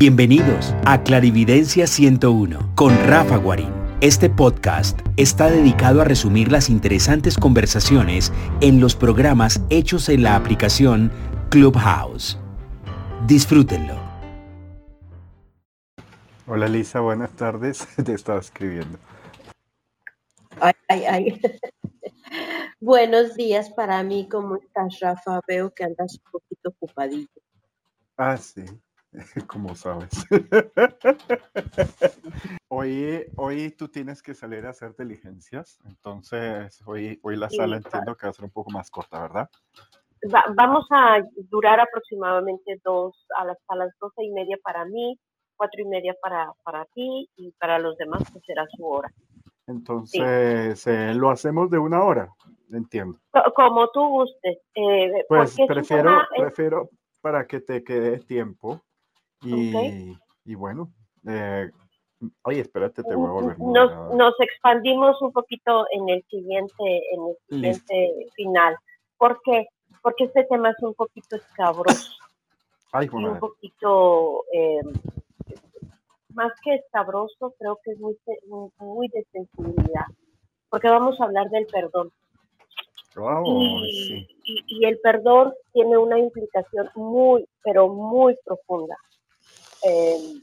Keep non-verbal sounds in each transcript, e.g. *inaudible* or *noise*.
Bienvenidos a Clarividencia 101 con Rafa Guarín. Este podcast está dedicado a resumir las interesantes conversaciones en los programas hechos en la aplicación Clubhouse. Disfrútenlo. Hola Lisa, buenas tardes. *laughs* Te estaba escribiendo. Ay, ay, ay. *laughs* Buenos días para mí. ¿Cómo estás, Rafa? Veo que andas un poquito ocupadito. Ah, sí, *laughs* como sabes. hoy, hoy tú tienes que salir a hacer diligencias, entonces hoy, hoy la sala entiendo que va a ser un poco más corta, ¿verdad? Va- vamos a durar aproximadamente dos, a las, a las doce y media para mí, cuatro y media para, para ti y para los demás pues será su hora. Entonces eh, lo hacemos de una hora, entiendo. Co- Como tú gustes. eh, Pues prefiero, prefiero para que te quede tiempo y, y bueno, eh, oye, espérate, te voy a volver nos, nos expandimos un poquito en el siguiente, en el Listo. siguiente final. ¿Por qué? Porque este tema es un poquito escabroso. Ay, y joder. un poquito eh, más que escabroso, creo que es muy, muy- muy de sensibilidad, porque vamos a hablar del perdón. Wow, y, sí. y- y el perdón tiene una implicación muy, pero muy profunda. Eh,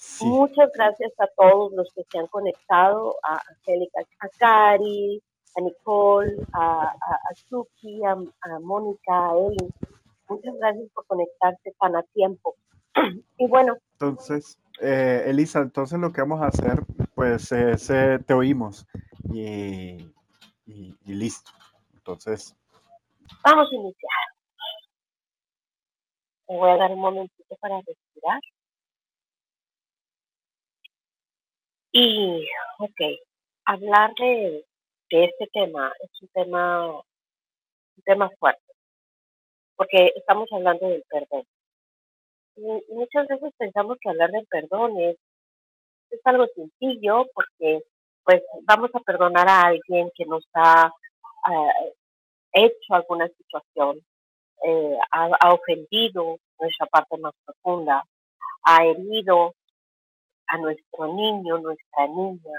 Sí. Muchas gracias a todos los que se han conectado, a Angélica, a Cari, a Nicole, a, a, a Suki, a, a Mónica, a Eli. Muchas gracias por conectarse tan a tiempo. *clears throat* Y bueno, Entonces, eh, Elisa, entonces lo que vamos a hacer, pues es, eh, te oímos y, y- y listo. Entonces, vamos a iniciar. Me voy a dar un momentito para respirar. Y, ok, hablar de, de este tema es un tema, un tema fuerte, porque estamos hablando del perdón. Y, muchas veces pensamos que hablar del perdón es, es algo sencillo, porque pues vamos a perdonar a alguien que nos ha eh, hecho alguna situación, eh, ha, ha ofendido nuestra parte más profunda, ha herido a nuestro niño, nuestra niña,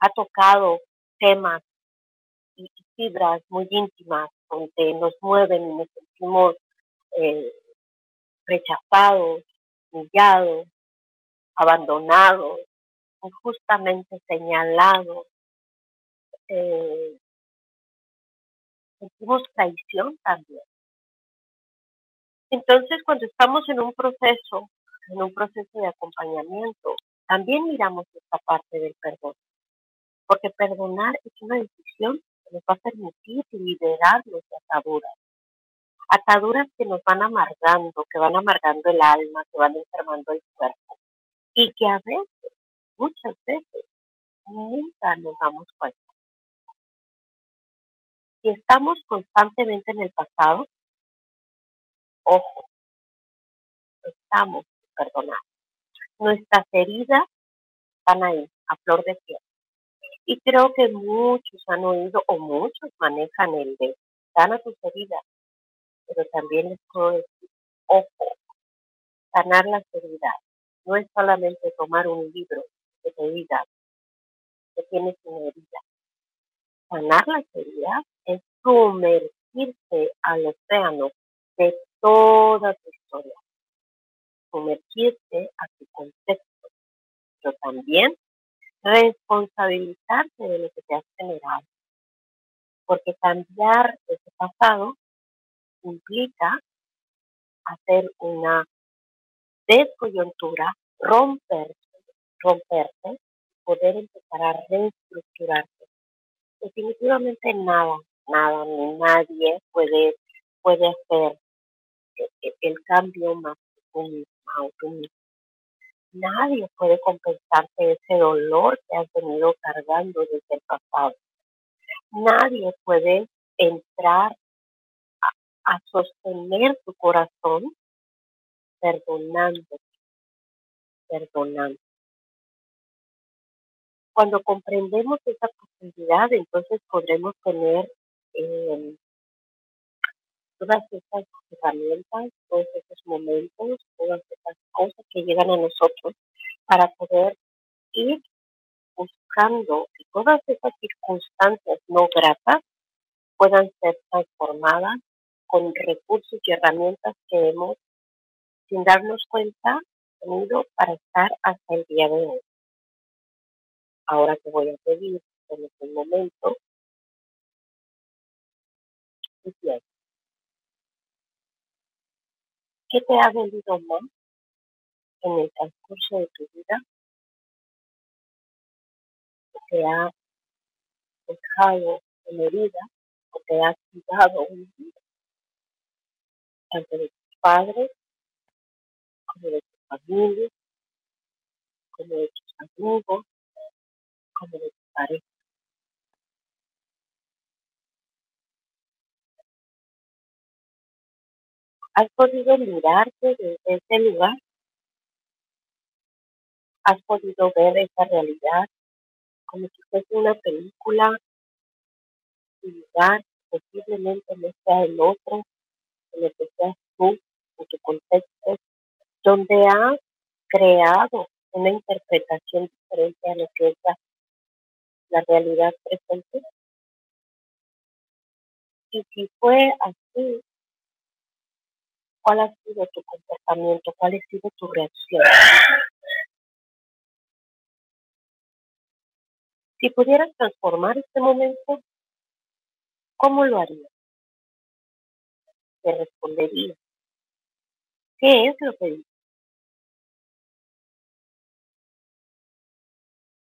ha tocado temas y fibras muy íntimas donde nos mueven y nos sentimos eh, rechazados, humillados, abandonados, injustamente señalados. eh, sentimos traición también. Entonces, cuando estamos en un proceso, en un proceso de acompañamiento, también miramos esta parte del perdón, porque perdonar es una decisión que nos va a permitir liberarnos de ataduras, ataduras que nos van amargando, que van amargando el alma, que van enfermando el cuerpo, y que a veces, muchas veces, nunca nos damos cuenta. Si estamos constantemente en el pasado, ojo, estamos perdonar. Nuestras heridas están ahí, a flor de piel. Y creo que muchos han oído o muchos manejan el de sana tus heridas, pero también les puedo decir, ojo, sanar las heridas no es solamente tomar un libro que te diga que tienes una herida. Sanar las heridas es sumergirse al océano de toda tu historia, sumergirse a tu contexto, pero también responsabilizarte de lo que te has generado. Porque cambiar ese pasado implica hacer una descoyuntura, romper, romperte, poder empezar a reestructurarte. Definitivamente nada, nada ni nadie puede, puede hacer el cambio más que tú misma o tú mismo. Nadie puede compensarte ese dolor que has venido cargando desde el pasado. Nadie puede entrar a, sostener tu corazón perdonando, perdonando. Cuando comprendemos esa profundidad, entonces podremos tener eh, todas esas herramientas, todos esos momentos, todas esas cosas que llegan a nosotros para poder ir buscando que todas esas circunstancias no gratas puedan ser transformadas con recursos y herramientas que hemos, sin darnos cuenta, tenido para estar hasta el día de hoy. Ahora te voy a pedir en este momento ¿Qué te ha venido más en el transcurso de tu vida? ¿O te ha dejado en herida o te ha cuidado un día? Tanto de tus padres, como de tu familia, como de tus amigos, como de tu pareja. ¿Has podido mirarte desde ese lugar? ¿Has podido ver esa realidad como si fuese una película y lugar posiblemente no sea el otro, en el que seas tú, en tu contexto, donde has creado una interpretación diferente a lo que es la, la realidad presente? Y si fue así, ¿Cuál ha sido tu comportamiento? ¿Cuál ha sido tu reacción? Si pudieras transformar este momento, ¿cómo lo harías? Te respondería. ¿Qué es lo que dices?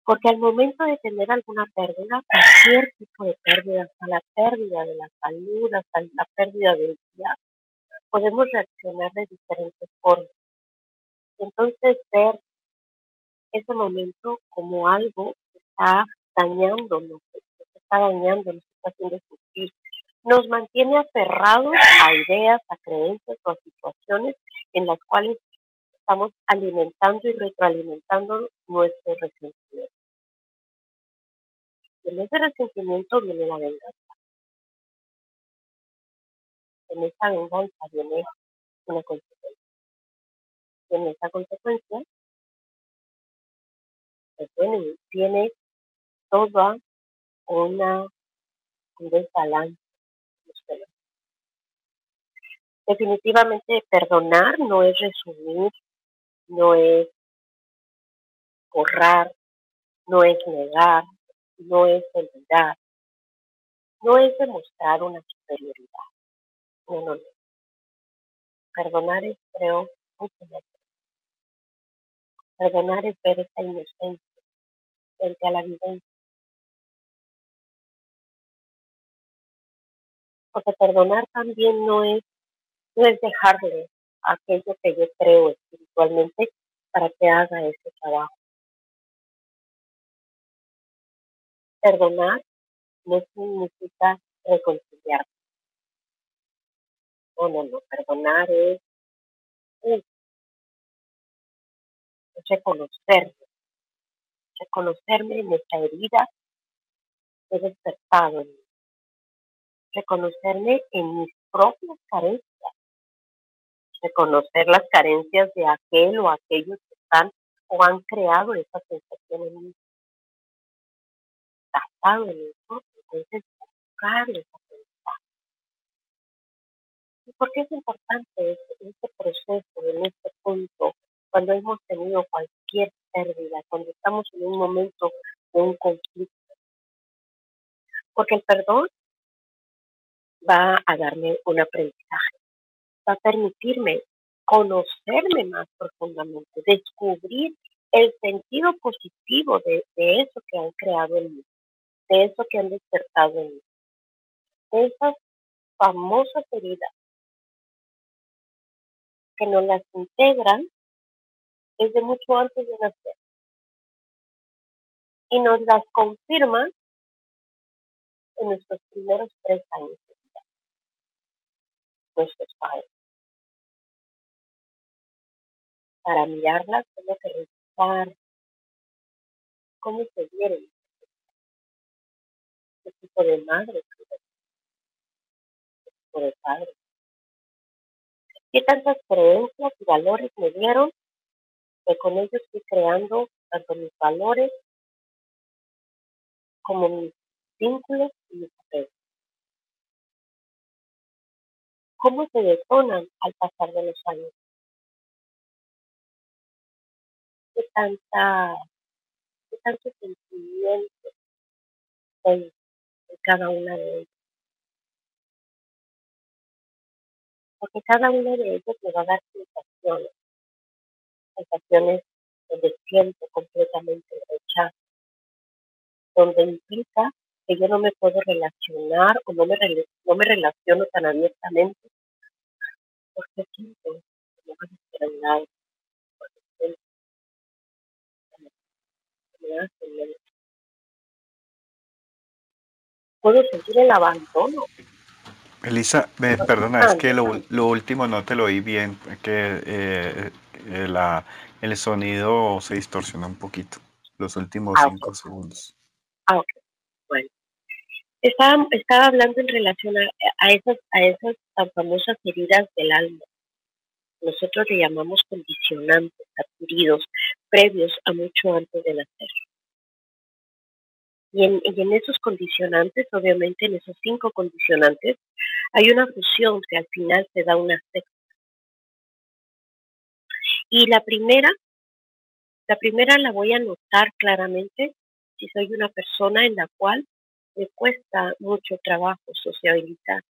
Porque al momento de tener alguna pérdida, cualquier tipo de pérdida, hasta la pérdida de la salud, hasta la pérdida del día, podemos reaccionar de diferentes formas. Entonces ver ese momento como algo que está dañándonos, que está dañando, nos está haciendo sufrir, nos mantiene aferrados a ideas, a creencias o a situaciones en las cuales estamos alimentando y retroalimentando nuestro resentimiento. Y en ese resentimiento viene la venganza en esa venganza viene una consecuencia. Y en esa consecuencia, pues tiene toda una, un desbalance. Definitivamente perdonar no es resumir, no es borrar, no es negar, no es olvidar, no es demostrar una superioridad. Perdonar es, creo, Perdonar es ver esa inocencia frente a la vivencia. Porque perdonar también no es, no es dejarle aquello que yo creo espiritualmente para que haga ese trabajo. Perdonar no significa reconciliar. No, no, no, perdonar es, es, reconocerme, reconocerme en esta herida. He despertado en mí, reconocerme en mis propias carencias, reconocer las carencias de aquel o aquellos que están o han creado esa sensación en mí. Gastado en eso, entonces buscar esa ¿Y por qué es importante este, este, proceso, en este punto, cuando hemos tenido cualquier pérdida, cuando estamos en un momento de un conflicto? Porque el perdón va a darme un aprendizaje, va a permitirme conocerme más profundamente, descubrir el sentido positivo de, eso que han creado en mí, de eso que han despertado en mí, esas famosas heridas que nos las integran desde mucho antes de nacer. Y nos las confirman en nuestros primeros tres años de vida, nuestros padres. Para mirarlas tengo que revisar cómo se vieron, qué tipo de madre, qué tipo de padre, ¿Qué tantas creencias y valores me dieron? Que con ellos estoy creando tanto mis valores como mis vínculos y mis apegos. ¿Cómo se detonan al pasar de los años? ¿Qué tanta, qué tanto sentimiento hay en cada una de ellas? Porque cada una de ellas me va a dar sensaciones, sensaciones donde siento completamente el rechazo, donde implica que yo no me puedo relacionar o no me, no me relaciono tan abiertamente porque siento que me van a hacer porque siento que me hacen Puedo sentir el abandono. Elisa, me, perdona, es que lo, lo, último no te lo oí bien, que eh, eh, la, el sonido se distorsionó un poquito, los últimos ah, cinco segundos. Ah, ok. Bueno. Estaba, estaba hablando en relación a, a, esas, a esas tan famosas heridas del alma. Nosotros le llamamos condicionantes adquiridos previos a mucho antes de nacer. Y en, esos condicionantes, obviamente en esos cinco condicionantes, hay una fusión que al final se da una sexta. Y la primera, la primera la voy a notar claramente si soy una persona en la cual me cuesta mucho trabajo sociabilizar,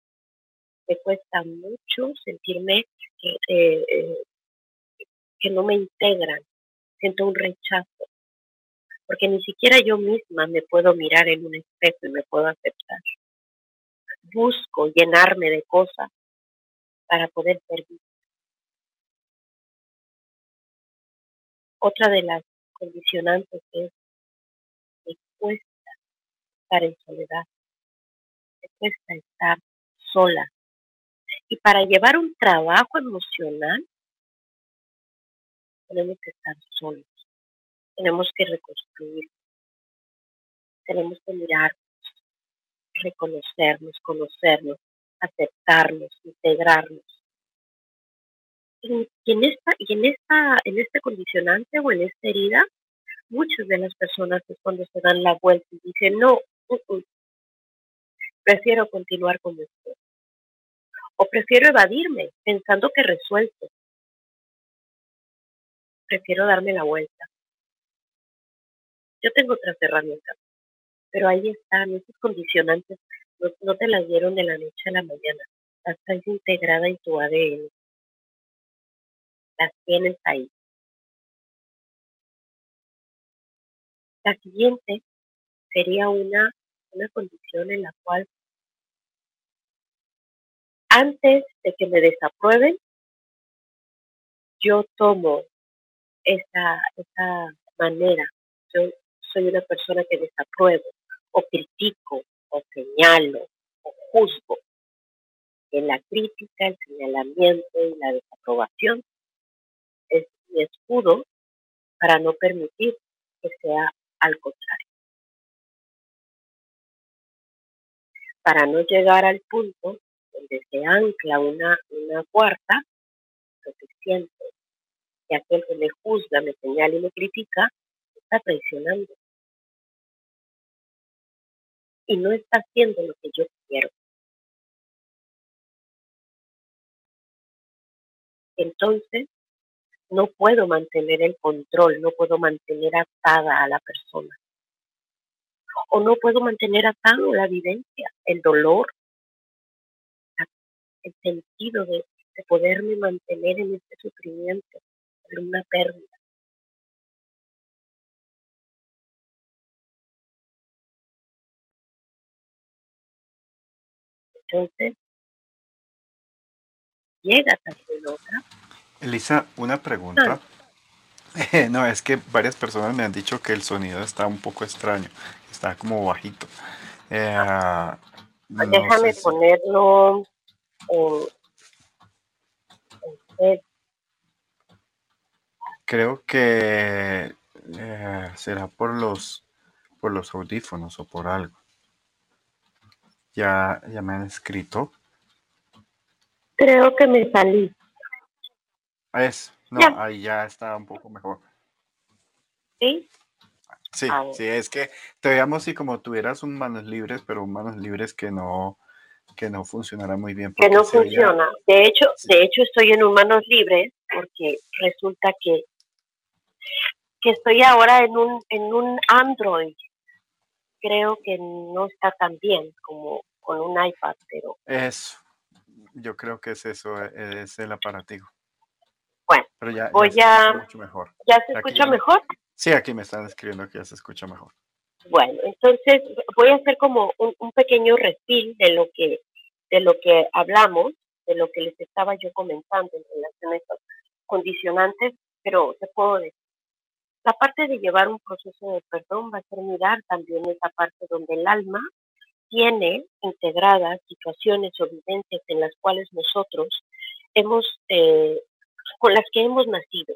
me cuesta mucho sentirme que, eh, eh, que no me integran, siento un rechazo, porque ni siquiera yo misma me puedo mirar en un espejo y me puedo aceptar. Busco llenarme de cosas para poder servir. Otra de las condicionantes es me cuesta estar en soledad, me cuesta estar sola. Y para llevar un trabajo emocional, tenemos que estar solos, tenemos que reconstruir, tenemos que mirar, reconocernos, conocernos, aceptarnos, integrarnos. Y en esta, y en esta, en este condicionante o en esta herida, muchas de las personas es cuando se dan la vuelta y dicen, no, uh, uh, prefiero continuar con esto. O prefiero evadirme pensando que resuelto. Prefiero darme la vuelta. Yo tengo otras herramientas, pero ahí están, esos condicionantes no, te las dieron de la noche a la mañana. Las traes integrada en tu ADN. Las tienes ahí. La siguiente sería una, una condición en la cual antes de que me desaprueben, yo tomo esa, esa manera. Yo soy una persona que desapruebo o critico o señalo o juzgo. En la crítica, el señalamiento y la desaprobación es mi escudo para no permitir que sea al contrario. Para no llegar al punto donde se ancla una, una cuarta, siento que aquel que me juzga, me señala y me critica, está traicionando. Y no está haciendo lo que yo quiero. Entonces, no puedo mantener el control, no puedo mantener atada a la persona. O no puedo mantener atado la vivencia, el dolor, el sentido de, poderme mantener en este sufrimiento, en una pérdida. Entonces, llega también otra Elisa, una pregunta. *laughs* no, es que varias personas me han dicho que el sonido está un poco extraño, está como bajito. Eh, Déjame ponerlo en, Creo que eh, será por los por los audífonos o por algo. Ya, ya me han escrito. Creo que me salí. Es, no, ahí ya está un poco mejor. ¿Sí? Sí, sí, es que te veíamos si como tuvieras un manos libres, pero un manos libres que no, que no funcionara muy bien. Que no funciona. De hecho, de hecho estoy en un manos libres porque resulta que, que estoy ahora en un, en un Android. Creo que no está tan bien como con un iPad, pero... Eso, yo creo que es eso, e, es el aparativo. Bueno, pero ya, voy ya mucho mejor. ¿Ya se escucha mejor? Sí, aquí me están escribiendo que ya se escucha mejor. Bueno, entonces voy a hacer como un, un pequeño refil de lo que de lo que hablamos, de lo que les estaba yo comentando en relación a estos condicionantes, pero te puedo decir, la parte de llevar un proceso de perdón va a ser mirar también esa parte donde el alma tiene integradas situaciones o vivencias en las cuales nosotros hemos, eh, con las que hemos nacido.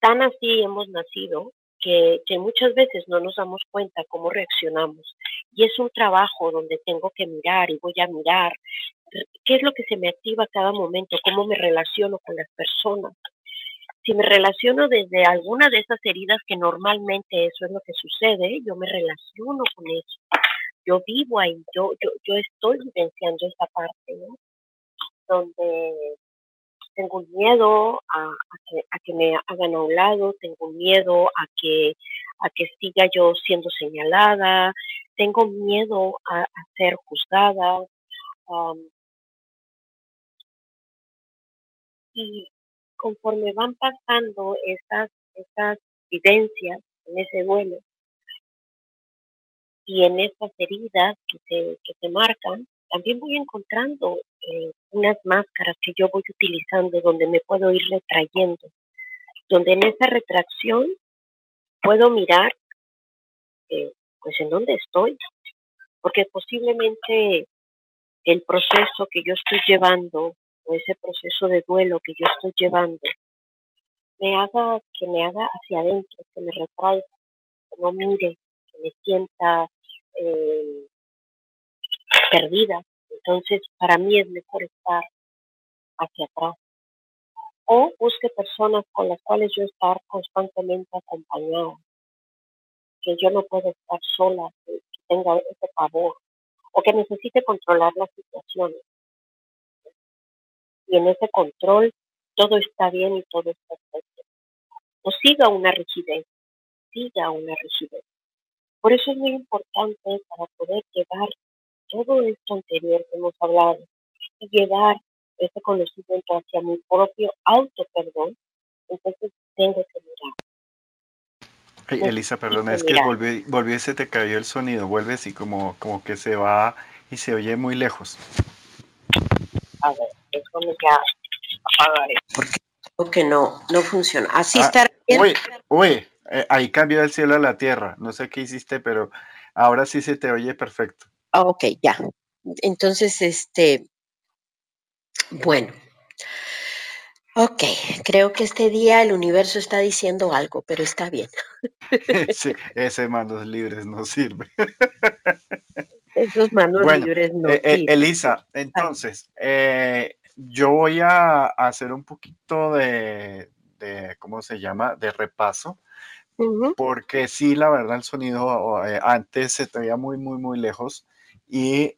Tan así hemos nacido que, que, muchas veces no nos damos cuenta cómo reaccionamos. Y es un trabajo donde tengo que mirar y voy a mirar qué es lo que se me activa cada momento, cómo me relaciono con las personas. Si me relaciono desde alguna de esas heridas que normalmente eso es lo que sucede, yo me relaciono con eso. Yo vivo ahí, yo, yo, yo estoy vivenciando esa parte, ¿no? Donde tengo miedo a, que, me hagan a un lado, tengo miedo a que, a que siga yo siendo señalada, tengo miedo a, ser juzgada. Y conforme van pasando estas, estas vivencias en ese duelo y en estas heridas que se, que se marcan, también voy encontrando eh, unas máscaras que yo voy utilizando donde me puedo ir retrayendo, donde en esa retracción puedo mirar eh, pues en dónde estoy, porque posiblemente el proceso que yo estoy llevando o ese proceso de duelo que yo estoy llevando me haga que me haga hacia adentro, que me retraiga, que no mire, que me sienta eh, perdida. Entonces, para mí es mejor estar hacia atrás. O busque personas con las cuales yo estar constantemente acompañada. Que yo no puedo estar sola, que tenga ese favor, o que necesite controlar las situaciones. Y en ese control todo está bien y todo está perfecto. No siga una rigidez, siga una rigidez. Por eso es muy importante para poder llevar todo esto anterior que hemos hablado y llevar ese conocimiento hacia mi propio auto perdón, entonces tengo que mirar. Elisa, perdón, es que volvió, volvió se te cayó el sonido, vuelve así como, como que se va y se oye muy lejos. A ver, es como ya apagaré. Porque que no, no funciona. Así ah, está bien. Uy, uy, eh, ahí cambió el cielo a la tierra. No sé qué hiciste, pero ahora sí se te oye perfecto. Ah, ok, ya. Entonces, este, bueno. Ok, creo que este día el universo está diciendo algo, pero está bien. *laughs* sí, ese manos libres no sirve. *laughs* Esos manos libres no eh, eh Elisa, entonces, eh, yo voy a hacer un poquito de, de, ¿cómo se llama? De repaso porque sí, la verdad, el sonido eh, antes se te veía muy, muy, muy lejos y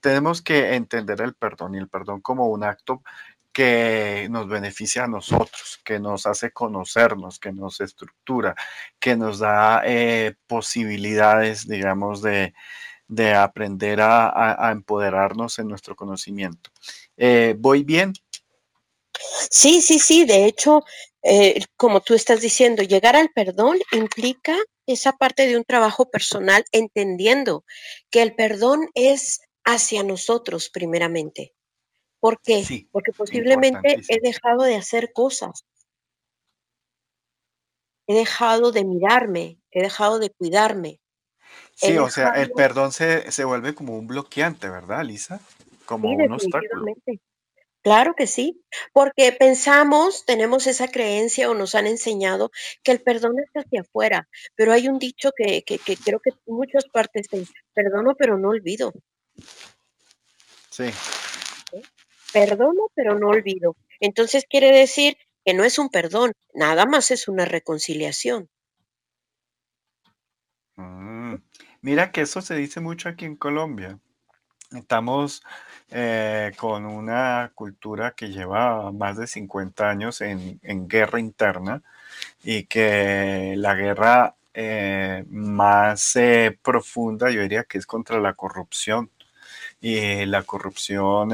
tenemos que entender el perdón y el perdón como un acto que nos beneficia a nosotros, que nos hace conocernos, que nos estructura, que nos da eh, posibilidades, digamos, de, aprender a, empoderarnos en nuestro conocimiento. ¿Voy bien? Sí, sí, sí. De hecho, eh, como tú estás diciendo, llegar al perdón implica esa parte de un trabajo personal, entendiendo que el perdón es hacia nosotros primeramente. ¿Por qué? Porque posiblemente he dejado de hacer cosas. He dejado de mirarme, he dejado de cuidarme. Sí, o sea, el perdón se, se, vuelve como un bloqueante, ¿verdad, Lisa? Como un obstáculo. Claro que sí, porque pensamos, tenemos esa creencia o nos han enseñado que el perdón es hacia afuera, pero hay un dicho que, que, que creo que en muchas partes es, perdono pero no olvido. Sí. Perdono pero no olvido. Entonces quiere decir que no es un perdón, nada más es una reconciliación. Mm, mira que eso se dice mucho aquí en Colombia. Estamos eh, con una cultura que lleva más de 50 años en, guerra interna y que la guerra eh, más eh, profunda yo diría que es contra la corrupción. Y la corrupción,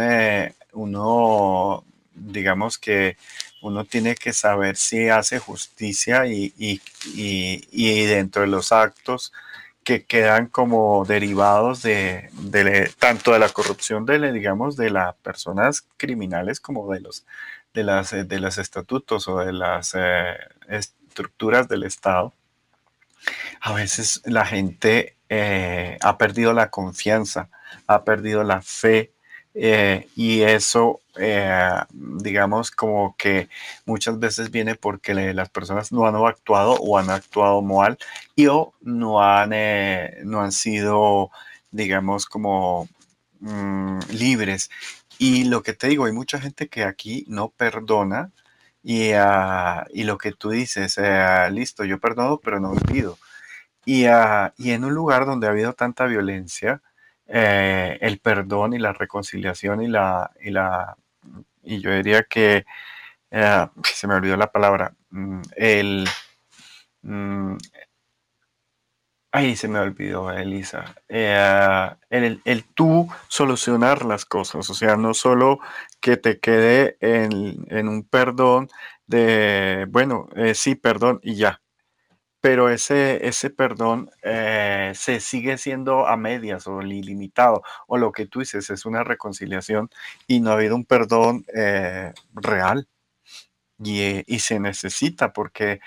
uno, digamos que uno tiene que saber si hace justicia y, y dentro de los actos que quedan como derivados de, tanto de la corrupción de, digamos, de las personas criminales como de los, de las, de los estatutos o de las eh, estructuras del Estado. A veces la gente eh, ha perdido la confianza, ha perdido la fe eh, y eso, eh, digamos, como que muchas veces viene porque las personas no han actuado o han actuado mal y o no han, eh, no han sido, digamos, como mm, libres. Y lo que te digo, hay mucha gente que aquí no perdona y, ah, y lo que tú dices, listo, yo perdono, pero no olvido. Y, ah, y en un lugar donde ha habido tanta violencia, eh, el perdón y la reconciliación y la, y la, y yo diría que, eh, *laughs* se me olvidó la palabra, mm, el, mm, ahí se me olvidó, Elisa, eh, el, el, tú solucionar las cosas, o sea, no solo que te quede en, en un perdón de, bueno, sí, perdón y ya, pero ese, ese perdón eh, se sigue siendo a medias o ilimitado, o lo que tú dices es una reconciliación y no ha habido un perdón eh, real. Y, y, se necesita porque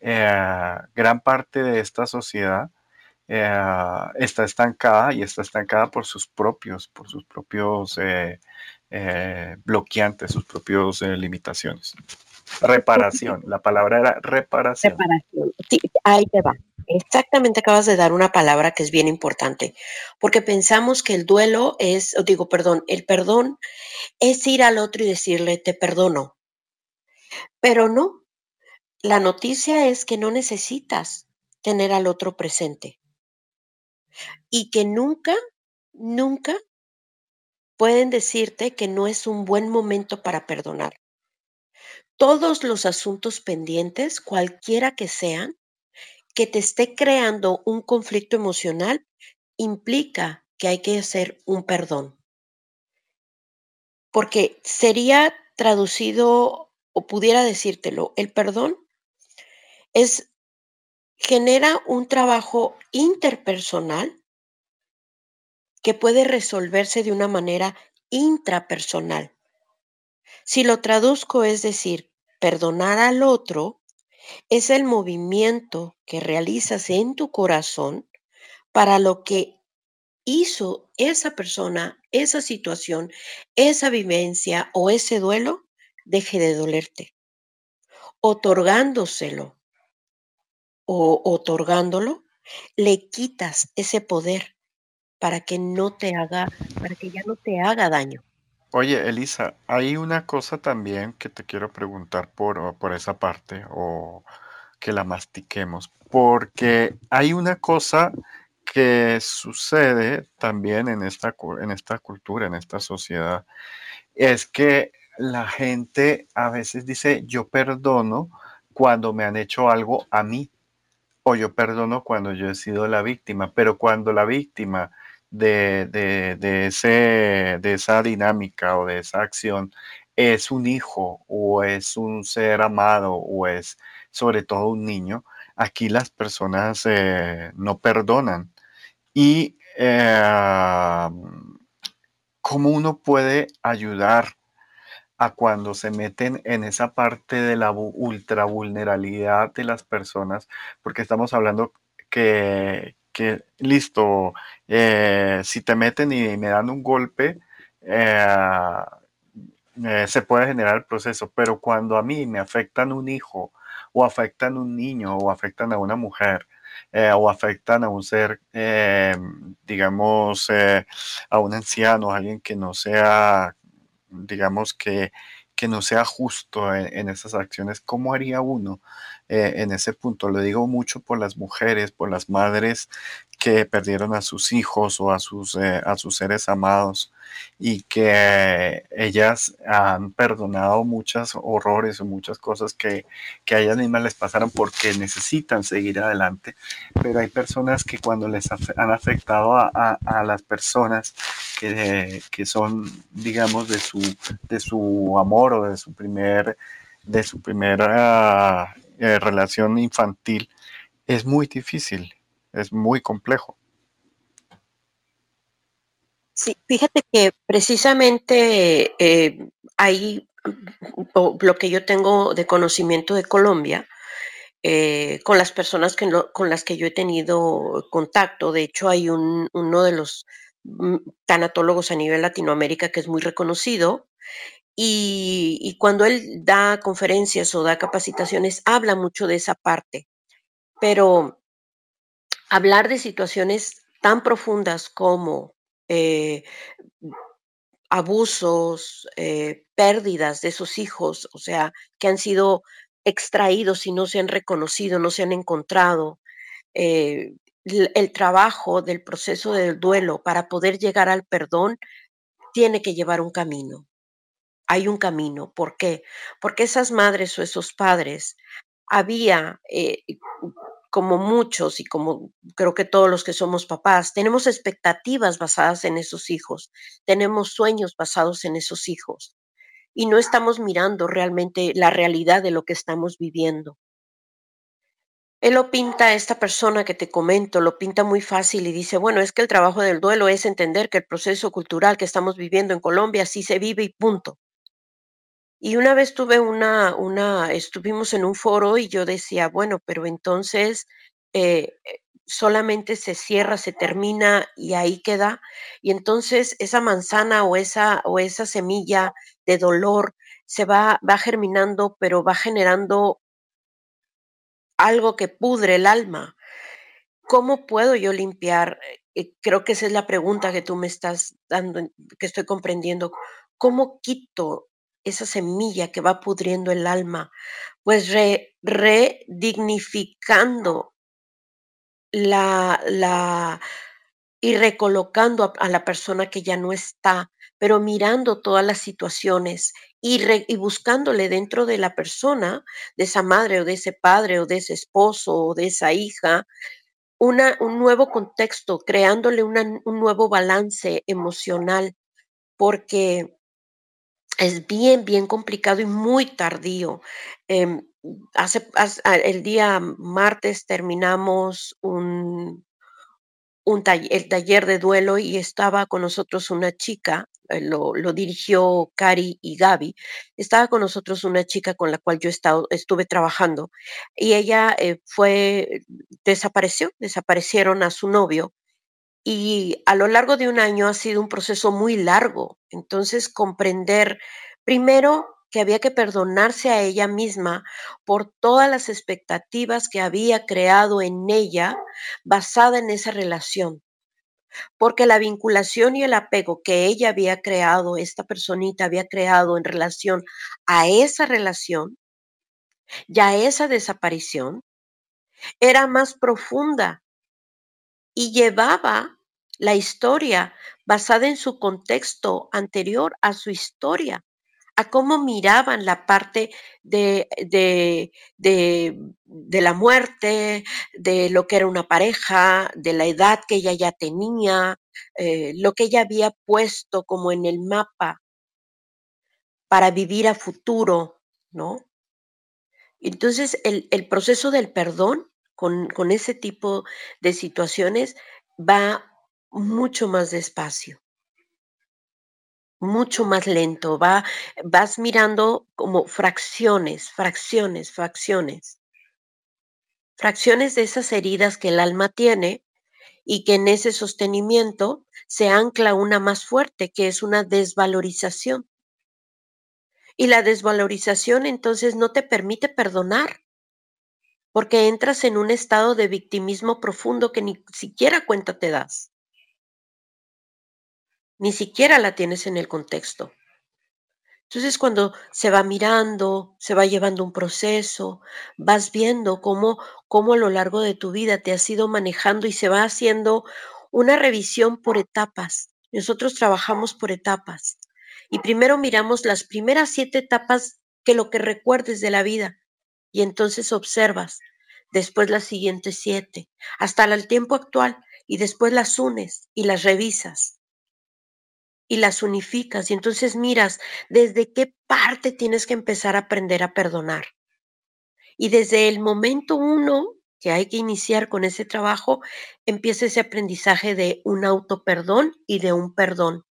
eh, gran parte de esta sociedad está estancada y está estancada por sus propios, por sus propios bloqueantes, sus propios limitaciones. Reparación, la palabra era reparación. Reparación, ahí te va. Exactamente acabas de dar una palabra que es bien importante, porque pensamos que el duelo es, digo, perdón, el perdón es ir al otro y decirle, te perdono. Pero no, la noticia es que no necesitas tener al otro presente y que nunca, nunca pueden decirte que no es un buen momento para perdonar todos los asuntos pendientes, cualquiera que sean, que te esté creando un conflicto emocional, implica que hay que hacer un perdón. Porque sería traducido o pudiera decírtelo, el perdón es genera un trabajo interpersonal que puede resolverse de una manera intrapersonal. Si lo traduzco es decir, perdonar al otro es el movimiento que realizas en tu corazón para lo que hizo esa persona, esa situación, esa vivencia o ese duelo deje de dolerte. Otorgándoselo o otorgándolo, le quitas ese poder para que no te haga, para que ya no te haga daño. Oye, Elisa, hay una cosa también que te quiero preguntar por, por esa parte o que la mastiquemos, porque hay una cosa que sucede también en esta, en esta cultura, en esta sociedad, es que la gente a veces dice, yo perdono cuando me han hecho algo a mí, o yo perdono cuando yo he sido la víctima, pero cuando la víctima de, ese, de esa dinámica o de esa acción es un hijo o es un ser amado o es sobre todo un niño, aquí las personas eh, no perdonan. Y eh, cómo uno puede ayudar a cuando se meten en esa parte de la ultra vulnerabilidad de las personas, porque estamos hablando que, que listo, eh, si te meten y me dan un golpe, eh, eh, se puede generar el proceso, pero cuando a mí me afectan un hijo o afectan un niño o afectan a una mujer, o afectan a un ser, digamos, a un anciano, a alguien que no sea, digamos, que, que no sea justo en, esas acciones. ¿Cómo haría uno eh, en ese punto? Lo digo mucho por las mujeres, por las madres que perdieron a sus hijos o a sus, eh, a sus seres amados y que ellas han perdonado muchos horrores o muchas cosas que, que a ellas mismas les pasaron porque necesitan seguir adelante, pero hay personas que cuando les han afectado a, las personas que, que, son, digamos, de su, de su amor o de su primer, de su primera eh, relación infantil, es muy difícil, es muy complejo. Sí, fíjate que precisamente eh, ahí lo que yo tengo de conocimiento de Colombia, eh, con las personas que con las que yo he tenido contacto, de hecho hay un, uno de los mm, tanatólogos a nivel Latinoamérica que es muy reconocido, y, y cuando él da conferencias o da capacitaciones, habla mucho de esa parte, pero hablar de situaciones tan profundas como eh, abusos, eh, pérdidas de esos hijos, o sea, que han sido extraídos y no se han reconocido, no se han encontrado. Eh, el, trabajo del proceso del duelo para poder llegar al perdón tiene que llevar un camino. Hay un camino. ¿Por qué? Porque esas madres o esos padres había como muchos y como creo que todos los que somos papás, tenemos expectativas basadas en esos hijos, tenemos sueños basados en esos hijos y no estamos mirando realmente la realidad de lo que estamos viviendo. Él lo pinta, esta persona que te comento, lo pinta muy fácil y dice, bueno, es que el trabajo del duelo es entender que el proceso cultural que estamos viviendo en Colombia así se vive y punto. Y una vez tuve una una estuvimos en un foro y yo decía: "Bueno, pero entonces, eh, eh, solamente se cierra, se termina y ahí queda". Y entonces esa manzana o esa o esa semilla de dolor se va va germinando, pero va generando algo que pudre el alma. ¿Cómo puedo yo limpiar? Eh, creo que esa es la pregunta que tú me estás dando, que estoy comprendiendo. ¿Cómo quito esa semilla que va pudriendo el alma, pues redignificando la, la, y recolocando a, la persona que ya no está, pero mirando todas las situaciones y, buscándole dentro de la persona, de esa madre o de ese padre o de ese esposo o de esa hija, una, un nuevo contexto, creándole un nuevo balance emocional, porque es bien, bien complicado y muy tardío. Em, hace, el día martes terminamos un, un el taller de duelo y estaba con nosotros una chica, eh, lo, lo, dirigió Cari y Gaby, estaba con nosotros una chica con la cual yo estado, estuve trabajando y ella eh, fue, desapareció, desaparecieron a su novio y a lo largo de un año ha sido un proceso muy largo. Entonces, comprender primero que había que perdonarse a ella misma por todas las expectativas que había creado en ella basada en esa relación. Porque la vinculación y el apego que ella había creado, esta personita había creado en relación a esa relación, ya esa desaparición, era más profunda y llevaba la historia basada en su contexto anterior a su historia, a cómo miraban la parte de, de, de, la muerte, de lo que era una pareja, de la edad que ella ya tenía, eh, lo que ella había puesto como en el mapa para vivir a futuro, ¿no? Entonces, el, el proceso del perdón con, con ese tipo de situaciones va mucho más despacio, mucho más lento, va, vas mirando como fracciones, fracciones, fracciones, fracciones de esas heridas que el alma tiene y que en ese sostenimiento se ancla una más fuerte, que es una desvalorización. Y la desvalorización entonces no te permite perdonar porque entras en un estado de victimismo profundo que ni siquiera cuenta te das. Ni siquiera la tienes en el contexto. Entonces, cuando se va mirando, se va llevando un proceso, vas viendo cómo, cómo a lo largo de tu vida te has ido manejando y se va haciendo una revisión por etapas. Nosotros trabajamos por etapas. Y primero miramos las primeras siete etapas que lo que recuerdes de la vida. Y entonces observas. Después las siguientes siete. Hasta el tiempo actual. Y después las unes y las revisas y las unificas y entonces miras desde qué parte tienes que empezar a aprender a perdonar. Y desde el momento uno que hay que iniciar con ese trabajo, empieza ese aprendizaje de un auto perdón y de un perdón.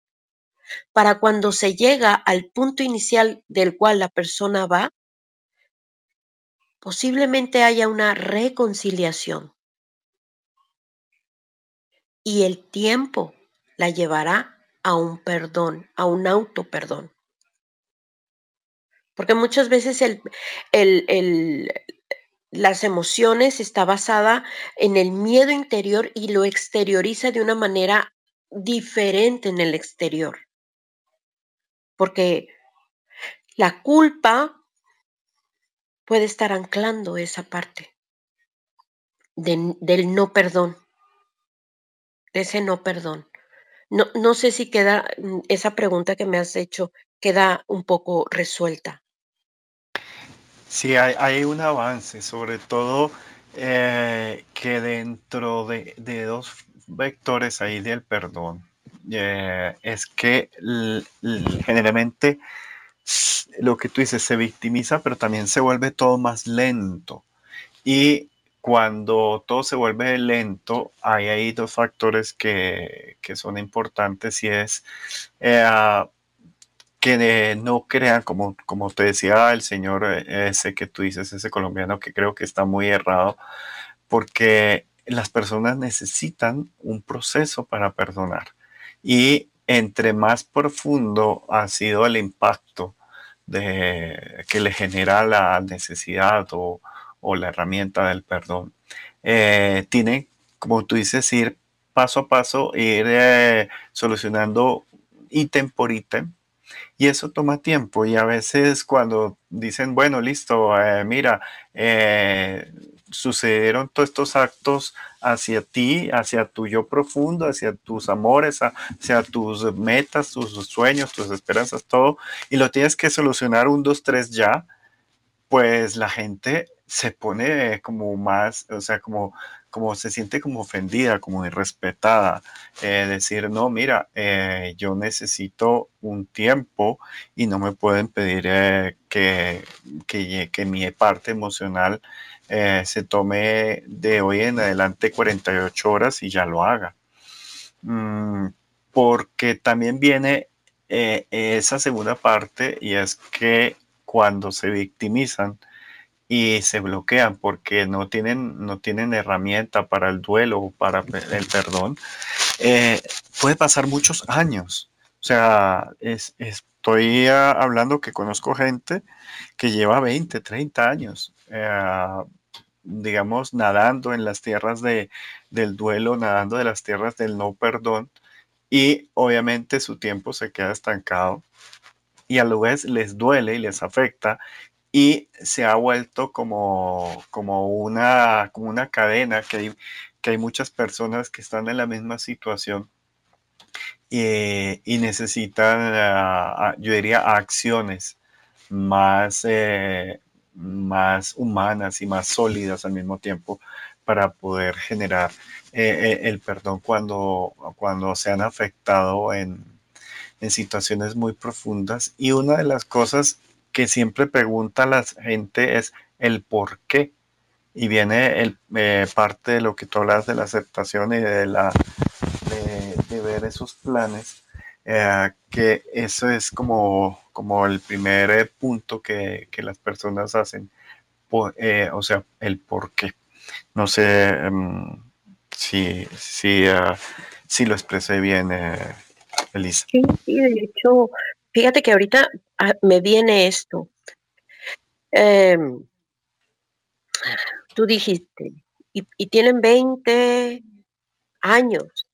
Para cuando se llega al punto inicial del cual la persona va, posiblemente haya una reconciliación. Y el tiempo la llevará a un perdón, a un auto perdón. Porque muchas veces el, el, las emociones está basada en el miedo interior y lo exterioriza de una manera diferente en el exterior. Porque la culpa puede estar anclando esa parte del no perdón, ese no perdón. No, no sé si queda mm, esa pregunta que me has hecho, queda un poco resuelta. Sí, hay, un avance, sobre todo eh, que dentro de, dos vectores ahí del perdón, eh, es que generalmente lo que tú dices se victimiza, pero también se vuelve todo más lento. Y cuando todo se vuelve lento, hay ahí dos factores que, son importantes y es eh, que no crean, como, como te decía el señor eh, ese que tú dices, ese colombiano que creo que está muy errado, porque las personas necesitan un proceso para perdonar. Y entre más profundo ha sido el impacto que le genera la necesidad o, o la herramienta del perdón. Eh, tiene, como tú dices, ir paso a paso, ir eh, solucionando ítem por ítem. Y eso toma tiempo y a veces cuando dicen, bueno, listo, eh, mira, sucedieron todos estos actos hacia ti, hacia tu yo profundo, hacia tus amores, hacia tus metas, tus sueños, tus esperanzas, todo, y lo tienes que solucionar un, dos, tres ya, pues la gente se pone como más, o sea, como, como se siente como ofendida, como irrespetada. Eh, decir, no, mira, eh, yo necesito un tiempo y no me pueden pedir eh, que, que, mi parte emocional se tome de hoy en adelante 48 horas y ya lo haga. Mm, porque también viene esa segunda parte y es que cuando se victimizan, y se bloquean porque no tienen, no tienen herramienta para el duelo o para el perdón, eh, puede pasar muchos años. O sea, estoy hablando que conozco gente que lleva 20, 30 años, eh, digamos, nadando en las tierras de, del duelo, nadando de las tierras del no perdón, y obviamente su tiempo se queda estancado y a la vez les duele y les afecta y se ha vuelto como, como, una, como una cadena que hay, que hay muchas personas que están en la misma situación y, necesitan, ah, ah, yo diría, acciones más, eh, más humanas y más sólidas al mismo tiempo para poder generar eh, eh, el perdón cuando, cuando se han afectado en, en situaciones muy profundas. Y una de las cosas que siempre pregunta la gente es el por qué. Y viene el, eh, parte de lo que tú hablas de la aceptación y de, la, de, ver esos planes, eh, que eso es como, como el primer eh, punto que, las personas hacen, o sea, el por qué. No sé em, si, si, ah, si, lo expresé bien, Elisa. Sí, sí, de hecho, Fíjate que ahorita ah, me viene esto. Em, tú dijiste, y, tienen 20 años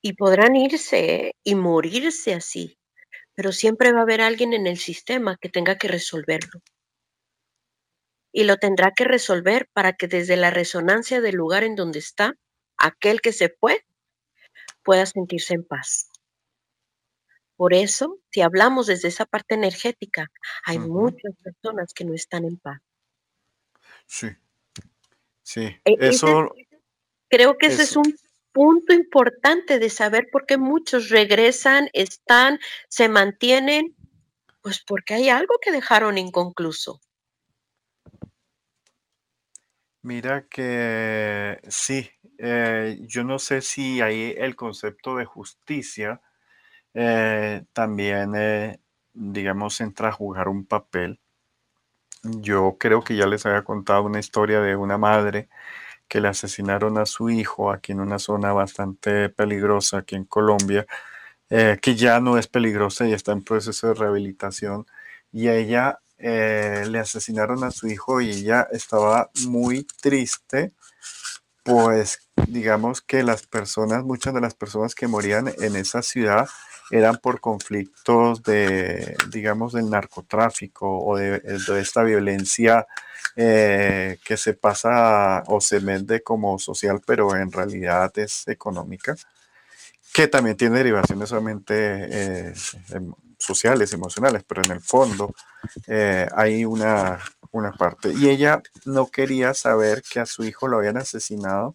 y podrán irse y morirse así, pero siempre va a haber alguien en el sistema que tenga que resolverlo. Y lo tendrá que resolver para que desde la resonancia del lugar en donde está, aquel que se fue pueda sentirse en paz. Por eso, si hablamos desde esa parte energética, hay muchas personas que no están en paz. Sí, sí, E- eso, Creo que ese es un punto importante de saber por qué muchos regresan, están, se mantienen, pues porque hay algo que dejaron inconcluso. mira que sí, eh, yo no sé si ahí el concepto de justicia eh, también, eh, digamos, entra a jugar un papel. Yo creo que ya les había contado una historia de una madre que le asesinaron a su hijo aquí en una zona bastante peligrosa aquí en Colombia, eh, que ya no es peligrosa y está en proceso de rehabilitación. Y a ella le asesinaron a su hijo y ella estaba muy triste, pues digamos que las personas, muchas de las personas que morían en esa ciudad eran por conflictos de, digamos, del narcotráfico o de, esta violencia eh, que se pasa o se vende como social, pero en realidad es económica, que también tiene derivaciones solamente eh, em- sociales, emocionales, pero en el fondo eh, hay una, una parte. Y ella no quería saber que a su hijo lo habían asesinado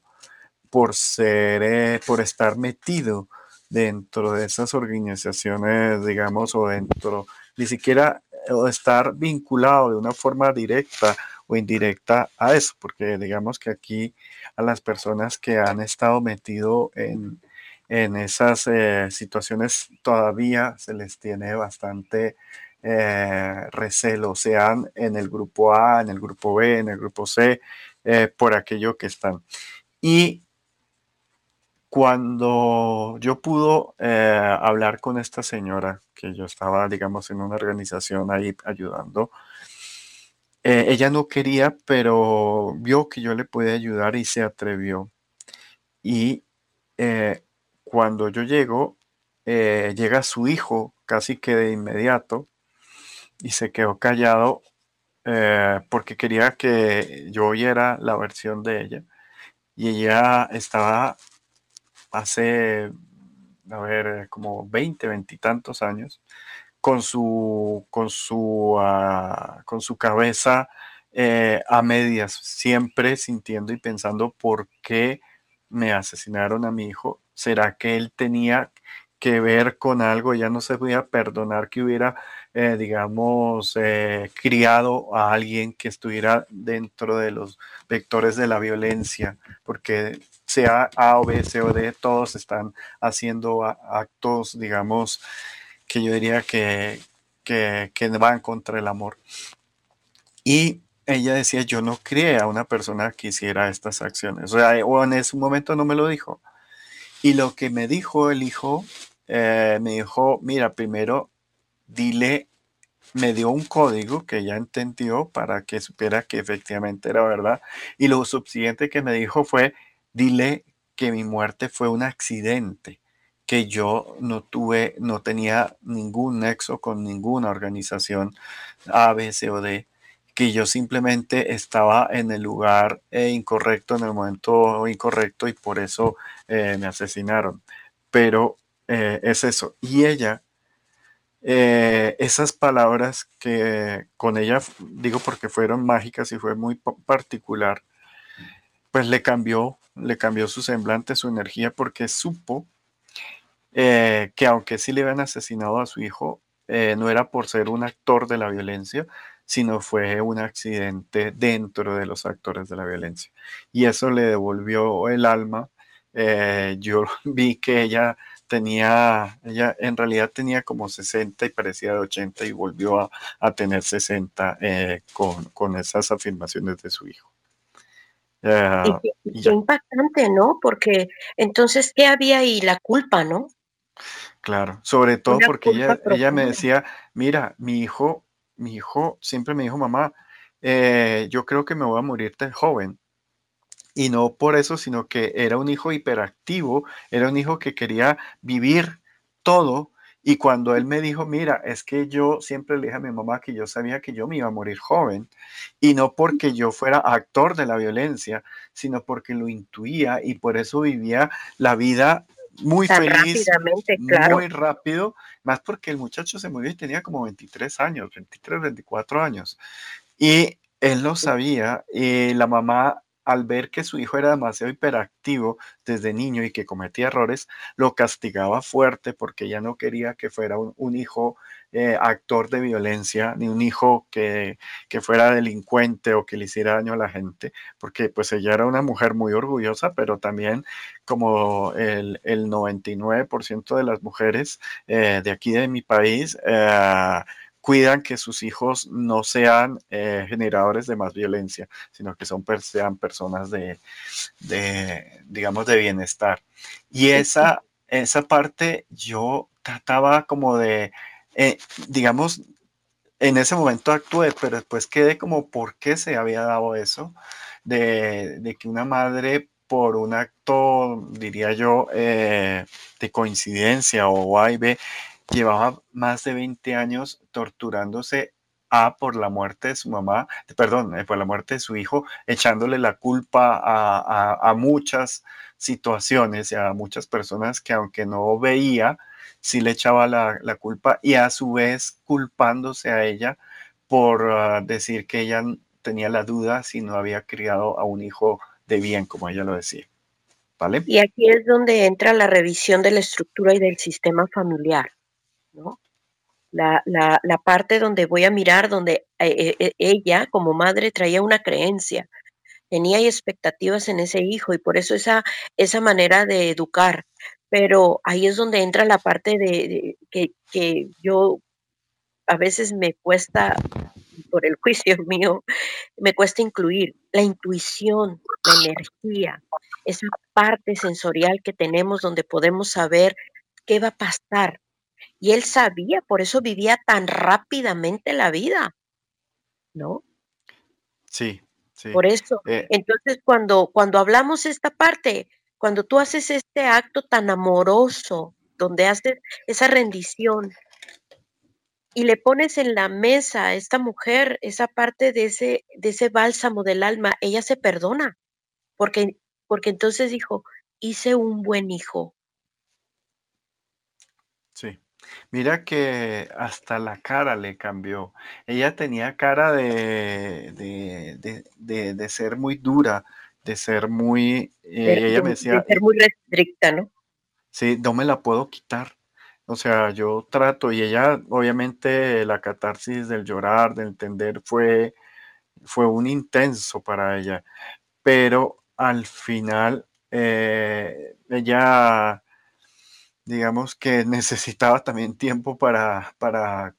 por ser, por estar metido dentro de esas organizaciones, digamos, o dentro, ni siquiera eh, estar vinculado de una forma directa o indirecta a eso, porque digamos que aquí a las personas que han estado metido en, en esas eh, situaciones todavía se les tiene bastante eh, recelo, sean en el grupo A, en el grupo B, en el grupo C, eh, por aquello que están. Y cuando yo pudo eh, hablar con esta señora, que yo estaba, digamos, en una organización ahí ayudando, eh, ella no quería, pero vio que yo le podía ayudar y se atrevió. Y eh, cuando yo llego, llega su hijo casi que de inmediato y se quedó callado porque quería que yo oyera la versión de ella. Y ella estaba hace, a ver, como 20, 20 y tantos años, con su, con su, ah, con su cabeza eh, a medias, siempre sintiendo y pensando por qué me asesinaron a mi hijo. ¿Será que él tenía que ver con algo? Ya no se podía perdonar que hubiera, eh, digamos, eh, criado a alguien que estuviera dentro de los vectores de la violencia, porque sea A o B, C o D, todos están haciendo actos, digamos, que yo diría que, que, que van contra el amor. Y ella decía, yo no crié a una persona que hiciera estas acciones. O o en ese momento no me lo dijo. Y lo que me dijo el hijo, eh, me dijo, mira, primero dile, me dio un código que ella entendió para que supiera que efectivamente era verdad. Y lo subsiguiente que me dijo fue, dile que mi muerte fue un accidente, que yo no tuve, no tenía ningún nexo con ninguna organización A, B, C o D, que yo simplemente estaba en el lugar eh, incorrecto, en el momento incorrecto y por eso eh, me asesinaron. Pero eh, es eso. Y ella, esas palabras que con ella, digo porque fueron mágicas y fue muy pa- particular, pues le cambió, le cambió su semblante, su energía, porque supo eh, que aunque sí le habían asesinado a su hijo, eh, no era por ser un actor de la violencia, sino fue un accidente dentro de los actores de la violencia. Y eso le devolvió el alma. Eh, yo *laughs* vi que ella tenía, ella en realidad tenía como 60 y parecía de 80 y volvió a, a tener 60 eh, con, con esas afirmaciones de su hijo. Y qué, y qué ya, impactante, ¿no? Porque entonces, ¿qué había ahí? La culpa, ¿no? claro, sobre todo Una porque ella, ella me decía, mira, mi hijo, mi hijo siempre me dijo, mamá, eh, yo creo que me voy a morir de joven. Y no por eso, sino que era un hijo hiperactivo, era un hijo que quería vivir todo Y cuando él me dijo, mira, es que yo siempre le dije a mi mamá que yo sabía que yo me iba a morir joven, y no porque yo fuera actor de la violencia, sino porque lo intuía y por eso vivía la vida muy feliz, muy rápido, más porque el muchacho se murió y tenía como 23 años, 23, 24 años. Y él lo sabía y la mamá al ver que su hijo era demasiado hiperactivo desde niño y que cometía errores, lo castigaba fuerte porque ella no quería que fuera un, hijo eh, actor de violencia, ni un hijo que, fuera delincuente o que le hiciera daño a la gente, porque pues ella era una mujer muy orgullosa, pero también como el, 99% de las mujeres eh, de aquí de mi país, eh, cuidan que sus hijos no sean eh, generadores de más violencia, sino que son, sean personas de, digamos, de bienestar. Y esa, esa parte yo trataba como de, eh, digamos, en ese momento actué, pero después quedé como, ¿por qué se había dado eso? De, que una madre por un acto, diría yo, eh, de coincidencia o A y B, llevaba más de 20 años torturándose a por la muerte de su mamá, perdón, eh, por la muerte de su hijo, echándole la culpa a, muchas situaciones y a muchas personas que aunque no veía, sí le echaba la, culpa y a su vez culpándose a ella por ah, decir que ella tenía la duda si no había criado a un hijo de bien, como ella lo decía. ¿Vale? Y aquí es donde entra la revisión de la estructura y del sistema familiar. La, la, parte donde voy a mirar, donde eh, eh, ella como madre traía una creencia, tenía expectativas en ese hijo y por eso esa, esa manera de educar. Pero ahí es donde entra la parte de, que, que yo a veces me cuesta, por el juicio *laughs* mío, me cuesta incluir la intuición, la energía, esa parte sensorial que tenemos donde podemos saber qué va a pasar, y él sabía, por eso vivía tan rápidamente la vida, ¿no? Sí, sí. Por eso. Eh entonces, cuando, cuando hablamos esta parte, cuando tú haces este acto tan amoroso, donde haces esa rendición y le pones en la mesa a esta mujer esa parte de ese, de ese bálsamo del alma, ella se perdona, porque, porque entonces dijo, hice un buen hijo. Mira que hasta la cara le cambió. Ella tenía cara de, de, ser muy dura, de ser muy, eh, ella me decía, ser muy restricta, ¿no? Sí, no me la puedo quitar. O sea, yo trato y ella, obviamente, la catarsis del llorar, de entender, fue, fue un intenso para ella. Pero al final, eh, ella digamos que necesitaba también tiempo para, para,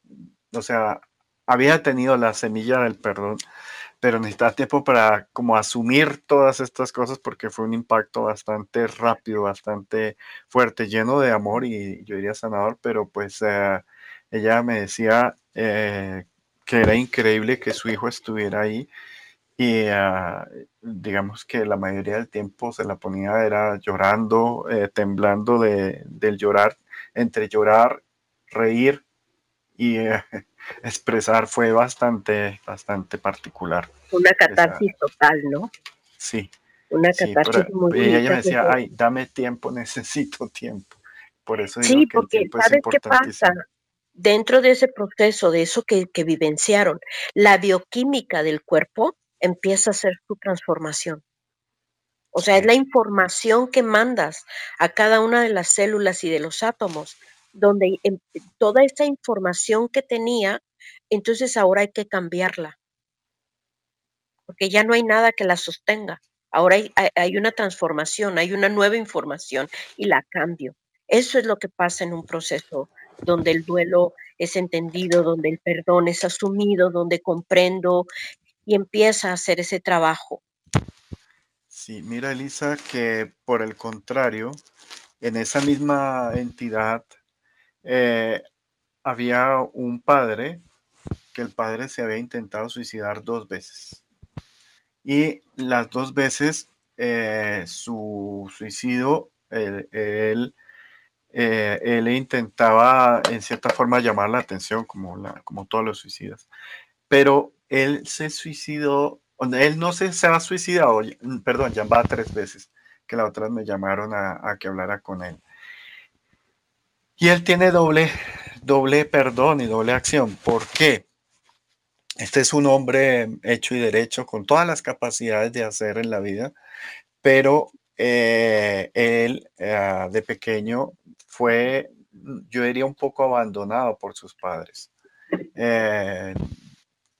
o sea, había tenido la semilla del perdón, pero necesitaba tiempo para como asumir todas estas cosas porque fue un impacto bastante rápido, bastante fuerte, lleno de amor y yo diría sanador, pero pues eh, ella me decía eh, que era increíble que su hijo estuviera ahí y ah, digamos que la mayoría del tiempo se la ponía era llorando, eh, temblando de, del llorar, entre llorar, reír y eh, *laughs* expresar fue bastante, bastante particular. Una catarsis total, ¿no? Sí. Una catarsis muy Y ella me decía, ay, dame tiempo, *laughs* necesito tiempo. Por eso digo sí, porque ¿sabes qué pasa? Dentro de ese proceso, de eso que, que vivenciaron, la bioquímica del cuerpo empieza a hacer su transformación. O sea, es la información que mandas a cada una de las células y de los átomos, donde em, toda esa información que tenía, entonces ahora hay que cambiarla, porque ya no hay nada que la sostenga. Ahora hay, hay, una transformación, hay una nueva información y la cambio. Eso es lo que pasa en un proceso donde el duelo es entendido, donde el perdón es asumido, donde comprendo y empieza a hacer ese trabajo. Sí, mira Elisa, que por el contrario, en esa misma entidad eh, había un padre que el padre se había intentado suicidar dos veces. Y las dos veces eh, su suicidio, él, eh, él intentaba en cierta forma llamar la atención, como, la, como todos los suicidas. Pero él se suicidó, él no se, ha suicidado, perdón, ya va tres veces, que la otra me llamaron a, que hablara con él. Y él tiene doble, doble perdón y doble acción. ¿Por qué? Este es un hombre hecho y derecho con todas las capacidades de hacer en la vida, pero eh, él eh, de pequeño fue, yo diría, un poco abandonado por sus padres. Eh,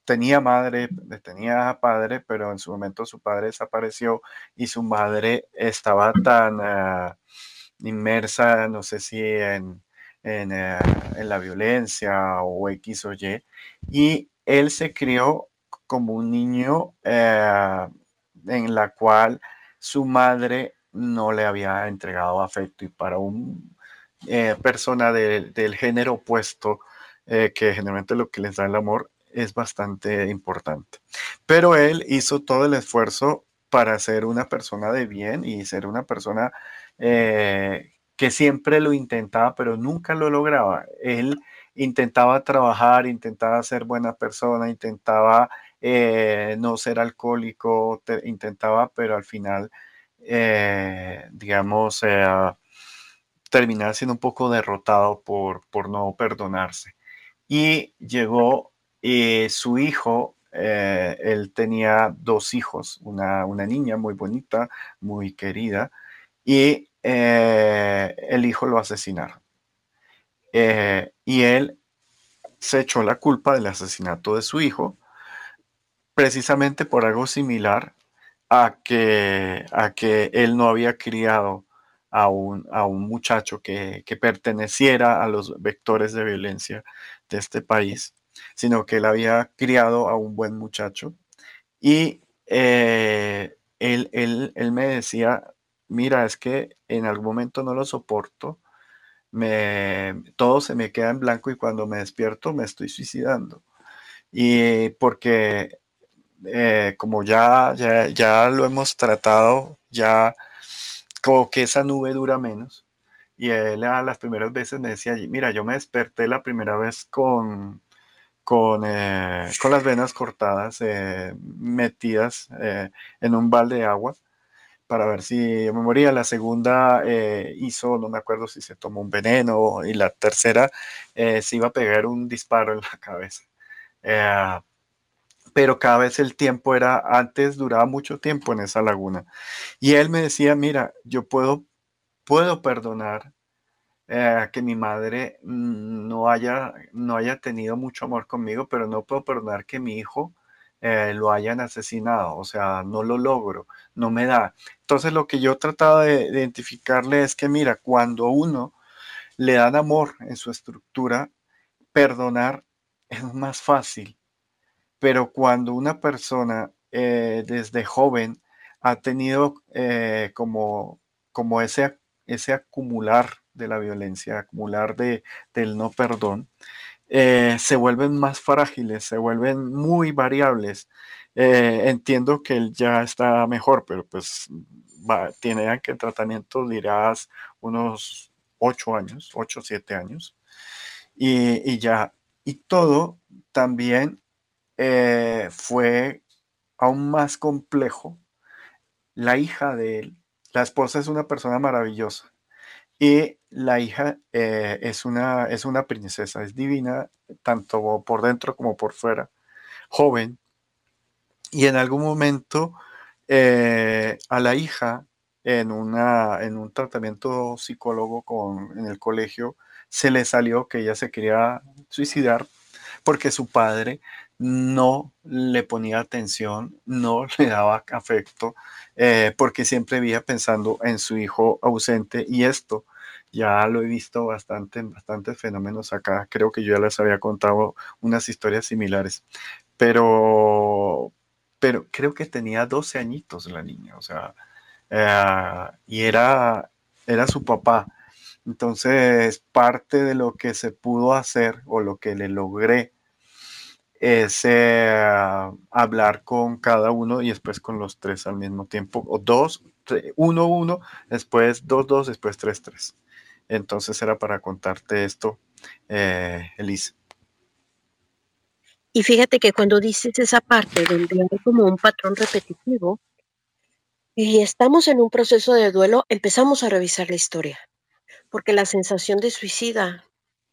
tenía madre, tenía padre, pero en su momento su padre desapareció y su madre estaba tan inmersa, no sé si en, en, en, la violencia o X o Y, y él se crió como un niño eh, en la cual su madre no le había entregado afecto y para una eh, persona del género opuesto, eh, que generalmente lo que les da el amor es bastante importante. Pero él hizo todo el esfuerzo para ser una persona de bien y ser una persona que siempre lo intentaba, pero nunca lo lograba. Él intentaba trabajar, intentaba ser buena persona, intentaba eh, no ser alcohólico, intentaba, pero al final, eh, digamos, eh, terminar siendo un poco derrotado por, por no perdonarse. Y llegó su hijo, él tenía dos hijos, una, una, niña muy bonita, muy querida, y el hijo lo asesinaron. Eh, y él se echó la culpa del asesinato de su hijo precisamente por algo similar a que, a que él no había criado a un, a un muchacho que, perteneciera a los vectores de violencia de este país, sino que él había criado a un buen muchacho. Y eh, él, él, él me decía, mira, es que en algún momento no lo soporto me, todo se me queda en blanco y cuando me despierto me estoy suicidando. Y porque eh, como ya, ya, ya lo hemos tratado, ya como que esa nube dura menos. Y él a las primeras veces me decía, mira, yo me desperté la primera vez con, con, eh, con las venas cortadas, eh, metidas en un balde de agua para ver si me moría. La segunda eh, hizo, no me acuerdo si se tomó un veneno, y la tercera eh, se iba a pegar un disparo en la cabeza. Eh, pero cada vez el tiempo era, antes duraba mucho tiempo en esa laguna. Y él me decía, mira, yo puedo, puedo perdonar que mi madre no haya, no haya tenido mucho amor conmigo, pero no puedo perdonar que mi hijo eh, lo hayan asesinado, o sea, no lo logro, no me da. Entonces lo que yo trataba de, identificarle es que, mira, cuando uno le dan amor en su estructura, perdonar es más fácil, pero cuando una persona eh, desde joven ha tenido eh, como, como ese, ese acumular de la violencia, acumular de, del no perdón, eh, se vuelven más frágiles, se vuelven muy variables. Eh, entiendo que él ya está mejor, pero pues tiene que tratamiento dirás unos ocho años, ocho o siete años. Y, ya, y todo también eh, fue aún más complejo. La hija de él, la esposa es una persona maravillosa, y la hija eh, es, una, es una princesa, es divina, tanto por dentro como por fuera, joven. Y en algún momento eh, a la hija, en, una, en un tratamiento psicólogo en el colegio, se le salió que ella se quería suicidar porque su padre no le ponía atención, no *laughs* le daba afecto, eh, porque siempre vivía pensando en su hijo ausente y esto ya lo he visto bastante en bastantes fenómenos acá. Creo que yo ya les había contado unas historias similares, pero, pero creo que tenía 12 añitos la niña, o sea, eh, y era, era su papá. Entonces, parte de lo que se pudo hacer o lo que le logré es eh, hablar con cada uno y después con los tres al mismo tiempo, o dos, uno, uno, después dos, dos, después tres, tres. Entonces era para contarte esto, eh, Elisa. Y fíjate que cuando dices esa parte donde hay como un patrón repetitivo y estamos en un proceso de duelo, empezamos a revisar la historia, porque la sensación de suicida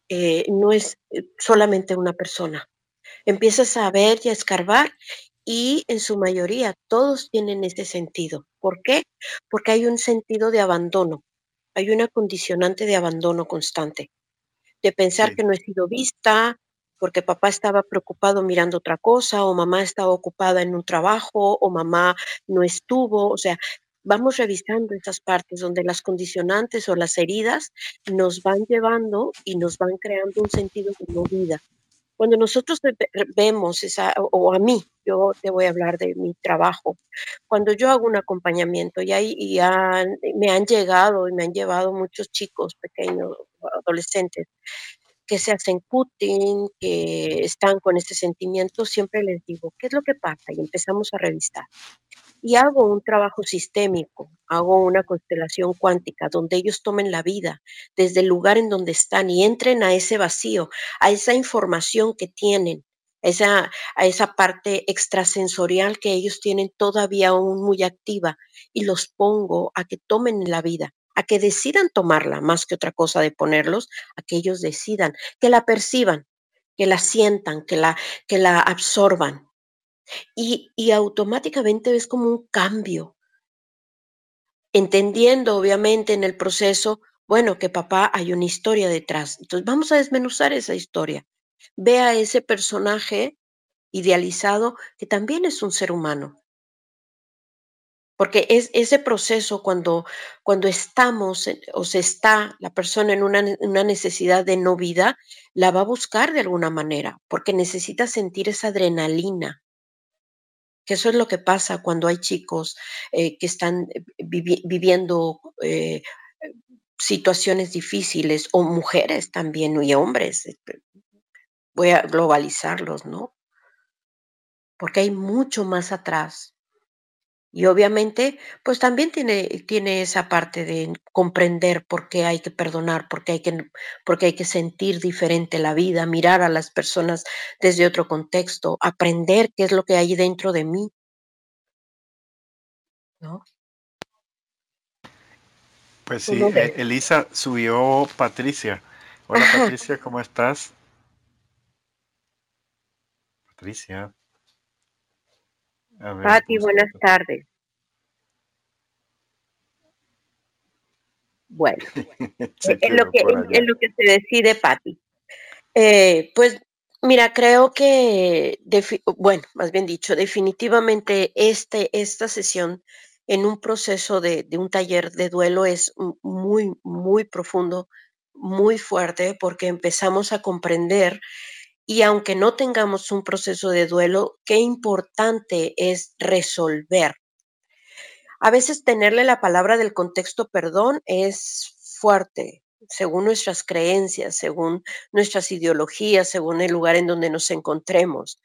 eh, no es eh, solamente una persona. Empiezas a ver y a escarbar y en su mayoría todos tienen ese sentido. ¿Por qué? Porque hay un sentido de abandono, hay una condicionante de abandono constante, de pensar que no he sido vista, porque papá estaba preocupado mirando otra cosa, o mamá estaba ocupada en un trabajo, o mamá no estuvo, o sea, vamos revisando esas partes donde las condicionantes o las heridas nos van llevando y nos van creando un sentido de no vida. Cuando nosotros vemos esa, o a mí, yo te voy a hablar de mi trabajo, cuando yo hago un acompañamiento y, hay, me han llegado y me han llevado muchos chicos pequeños, adolescentes, que se hacen cutting, que están con ese sentimiento, siempre les digo, ¿qué es lo que pasa? Y empezamos a revisar. Y hago un trabajo sistémico, hago una constelación cuántica donde ellos tomen la vida desde el lugar en donde están y entren a ese vacío, a esa información que tienen, esa, a esa parte extrasensorial que ellos tienen todavía aún muy activa y los pongo a que tomen la vida a que decidan tomarla más que otra cosa de ponerlos, a que ellos decidan, que la perciban, que la sientan, que la, que la absorban. Y, automáticamente ves como un cambio, entendiendo obviamente en el proceso, bueno, que papá hay una historia detrás. Entonces vamos a desmenuzar esa historia. Ve a ese personaje idealizado que también es un ser humano, porque es ese proceso cuando, cuando estamos o se está la persona en una, una, necesidad de no vida, la va a buscar de alguna manera, porque necesita sentir esa adrenalina. Que eso es lo que pasa cuando hay chicos eh, que están eh, viviendo eh, situaciones difíciles, o mujeres también, y hombres. Voy a globalizarlos, ¿no? Porque hay mucho más atrás y obviamente, pues también tiene, tiene esa parte de comprender por qué hay que perdonar, por qué hay que, porque hay que sentir diferente la vida, mirar a las personas desde otro contexto, aprender qué es lo que hay dentro de mí. ¿No? Pues sí, eh, Elisa subió Patricia. Hola *laughs* Patricia, ¿cómo estás? Patricia. Pati, buenas tardes. Bueno, *laughs* es, lo que, es, lo que, se decide, Pati. Eh, pues mira, creo que, bueno, más bien dicho, definitivamente este, esta sesión en un proceso de, de un taller de duelo es muy, muy profundo, muy fuerte, porque empezamos a comprender y aunque no tengamos un proceso de duelo, qué importante es resolver. A veces tenerle la palabra del contexto perdón es fuerte, según nuestras creencias, según nuestras ideologías, según el lugar en donde nos encontremos.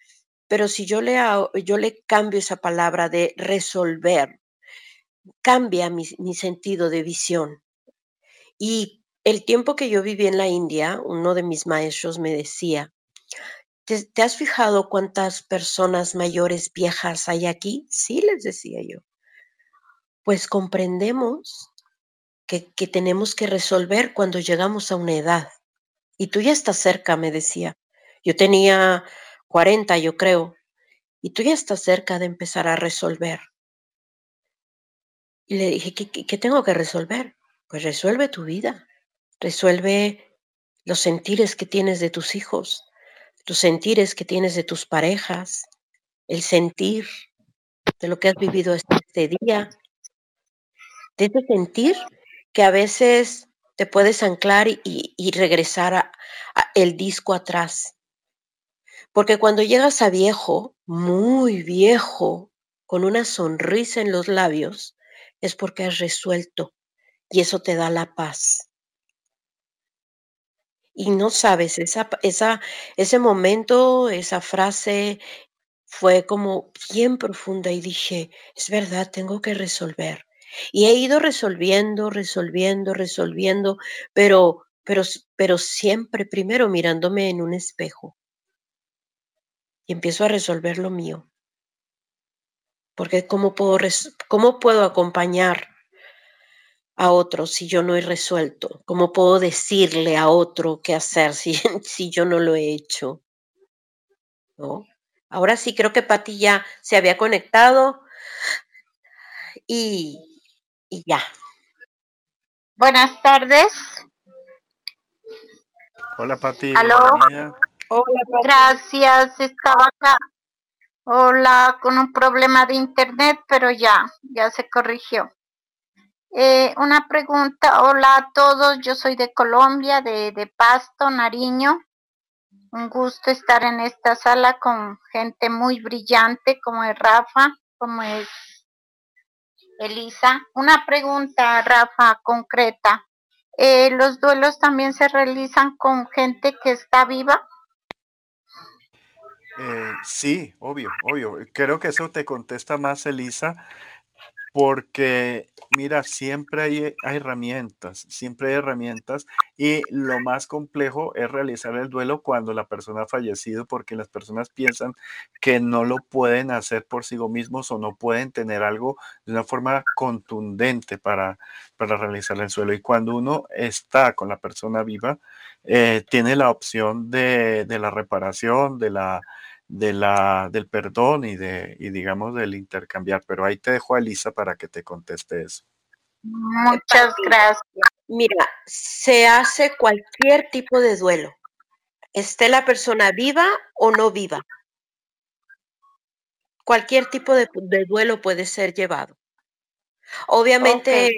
Pero si yo le, yo le cambio esa palabra de resolver, cambia mi, mi sentido de visión. Y el tiempo que yo viví en la India, uno de mis maestros me decía, ¿Te, has fijado cuántas personas mayores viejas hay aquí? Sí, les decía yo. Pues comprendemos que, que tenemos que resolver cuando llegamos a una edad. Y tú ya estás cerca, me decía. Yo tenía 40, yo creo. Y tú ya estás cerca de empezar a resolver. Y le dije, ¿qué, tengo que resolver? Pues resuelve tu vida. Resuelve los sentires que tienes de tus hijos tus sentires que tienes de tus parejas, el sentir de lo que has vivido este, este día, de ese sentir que a veces te puedes anclar y, regresar a, el disco atrás. Porque cuando llegas a viejo, muy viejo, con una sonrisa en los labios, es porque has resuelto y eso te da la paz y no sabes, esa, esa, ese momento, esa frase fue como bien profunda y dije, es verdad, tengo que resolver. Y he ido resolviendo, resolviendo, resolviendo, pero, pero, pero siempre primero mirándome en un espejo. Y empiezo a resolver lo mío. Porque ¿cómo puedo, cómo puedo acompañar a otro si yo no he resuelto? ¿Cómo puedo decirle a otro qué hacer si, *laughs* si yo no lo he hecho? ¿No? Ahora sí creo que Pati ya se había conectado y, y ya. Buenas tardes. Hola Pati. Hola, Gracias, estaba acá. Hola, con un problema de internet, pero ya, ya se corrigió. Eh, una pregunta, hola a todos, yo soy de Colombia, de, de Pasto, Nariño. Un gusto estar en esta sala con gente muy brillante como es Rafa, como es Elisa. Una pregunta, Rafa, concreta. Eh, ¿Los duelos también se realizan con gente que está viva? Eh, sí, obvio, obvio. Creo que eso te contesta más Elisa, porque mira, siempre hay, herramientas, siempre hay herramientas y lo más complejo es realizar el duelo cuando la persona ha fallecido porque las personas piensan que no lo pueden hacer por sí mismos o no pueden tener algo de una forma contundente para, para realizar el duelo. Y cuando uno está con la persona viva, eh, tiene la opción de, de la reparación, de la de la, del perdón y, de, y digamos del intercambiar. Pero ahí te dejo a Elisa para que te conteste eso. Muchas gracias. Mira, se hace cualquier tipo de duelo, esté la persona viva o no viva. Cualquier tipo de, de duelo puede ser llevado. Obviamente,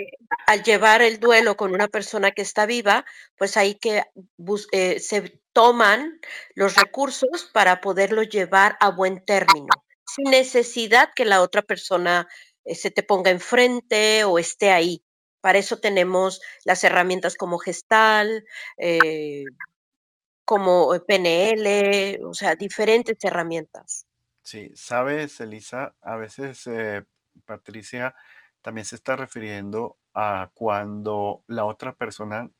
al llevar el duelo con una persona que está viva, pues hay que eh, se toman los recursos para poderlo llevar a buen término, sin necesidad que la otra persona eh, se te ponga enfrente o esté ahí. Para eso tenemos las herramientas como Gestal, eh, como PNL, o sea, diferentes herramientas. Sí, sabes, Elisa, a veces Patricia también se está refiriendo a cuando la otra persona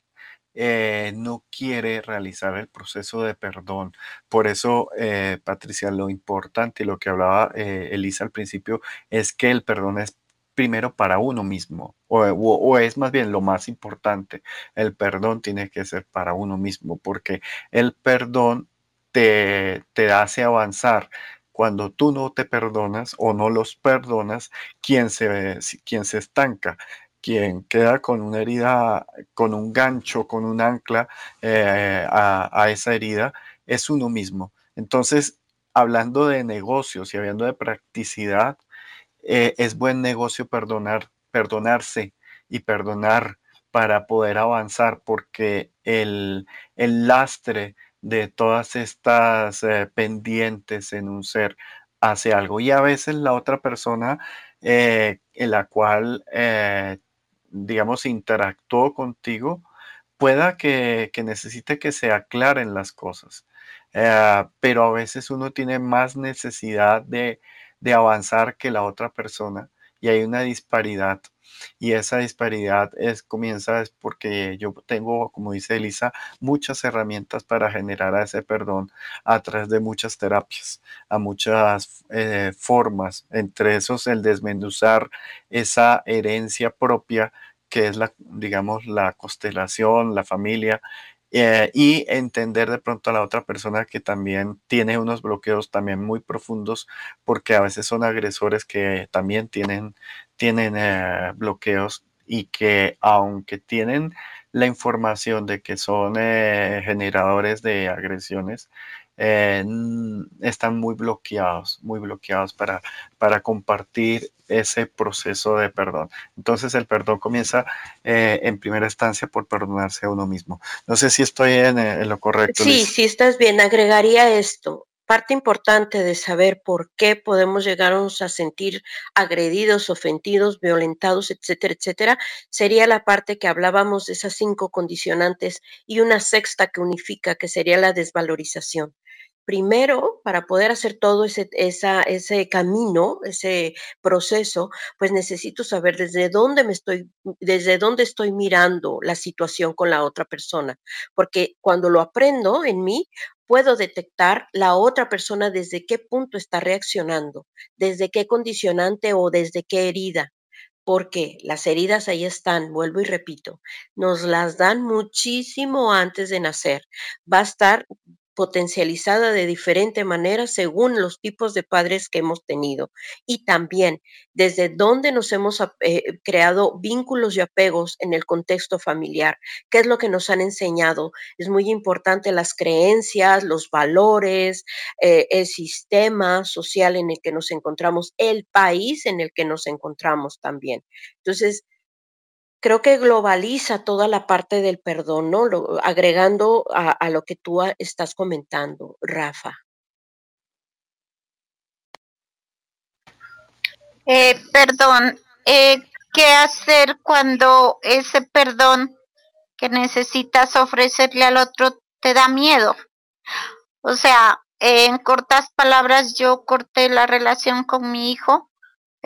eh, no quiere realizar el proceso de perdón. Por eso, eh, Patricia, lo importante y lo que hablaba eh, Elisa al principio es que el perdón es primero para uno mismo, o, es más bien lo más importante, el perdón tiene que ser para uno mismo, porque el perdón te, te hace avanzar, cuando tú no te perdonas o no los perdonas, quien se, se estanca, quien queda con una herida, con un gancho, con un ancla eh, a, esa herida, es uno mismo. Entonces, hablando de negocios y hablando de practicidad, eh, es buen negocio perdonar, perdonarse y perdonar para poder avanzar, porque el, el lastre de todas estas eh, pendientes en un ser hace algo. Y a veces la otra persona eh, en la cual, eh, digamos, interactuó contigo, pueda que, necesite que se aclaren las cosas. pero a veces uno tiene más necesidad de, de avanzar que la otra persona y hay una disparidad y esa disparidad es, comienza es porque yo tengo, como dice Elisa, muchas herramientas para generar ese perdón a través de muchas terapias, a muchas eh, formas, entre esos el desmenuzar esa herencia propia que es la, digamos, la constelación, la familia, eh, y entender de pronto a la otra persona que también tiene unos bloqueos también muy profundos, porque a veces son agresores que también tienen, tienen eh, bloqueos y que aunque tienen la información de que son eh, generadores de agresiones, están muy bloqueados, muy bloqueados para, para compartir ese proceso de perdón. Entonces el perdón comienza eh, en primera instancia por perdonarse a uno mismo. No sé si estoy en, eh, lo correcto. Sí, sí estás bien. Agregaría esto. Parte importante de saber por qué podemos llegarnos a sentir agredidos, ofendidos, violentados, etcétera, etcétera, sería la parte que hablábamos de esas cinco condicionantes y una sexta que unifica, que sería la desvalorización primero, para poder hacer todo ese, ese camino, ese proceso, pues necesito saber desde dónde me estoy, desde dónde estoy mirando la situación con la otra persona. Porque cuando lo aprendo en mí, puedo detectar la otra persona desde qué punto está reaccionando, desde qué condicionante o desde qué herida porque las heridas ahí están, vuelvo y repito, nos las dan muchísimo antes de nacer. Va a estar potencializada de diferente manera según los tipos de padres que hemos tenido y también desde dónde nos hemos eh, creado vínculos y apegos en el contexto familiar, qué es lo que nos han enseñado. Es muy importante las creencias, los valores, eh, el sistema social en el que nos encontramos, el país en el que nos encontramos también. Entonces, creo que globaliza toda la parte del perdón, ¿no? agregando a, lo que tú estás comentando, Rafa. Eh, perdón, eh, ¿qué hacer cuando ese perdón que necesitas ofrecerle al otro te da miedo? O sea, en cortas palabras, yo corté la relación con mi hijo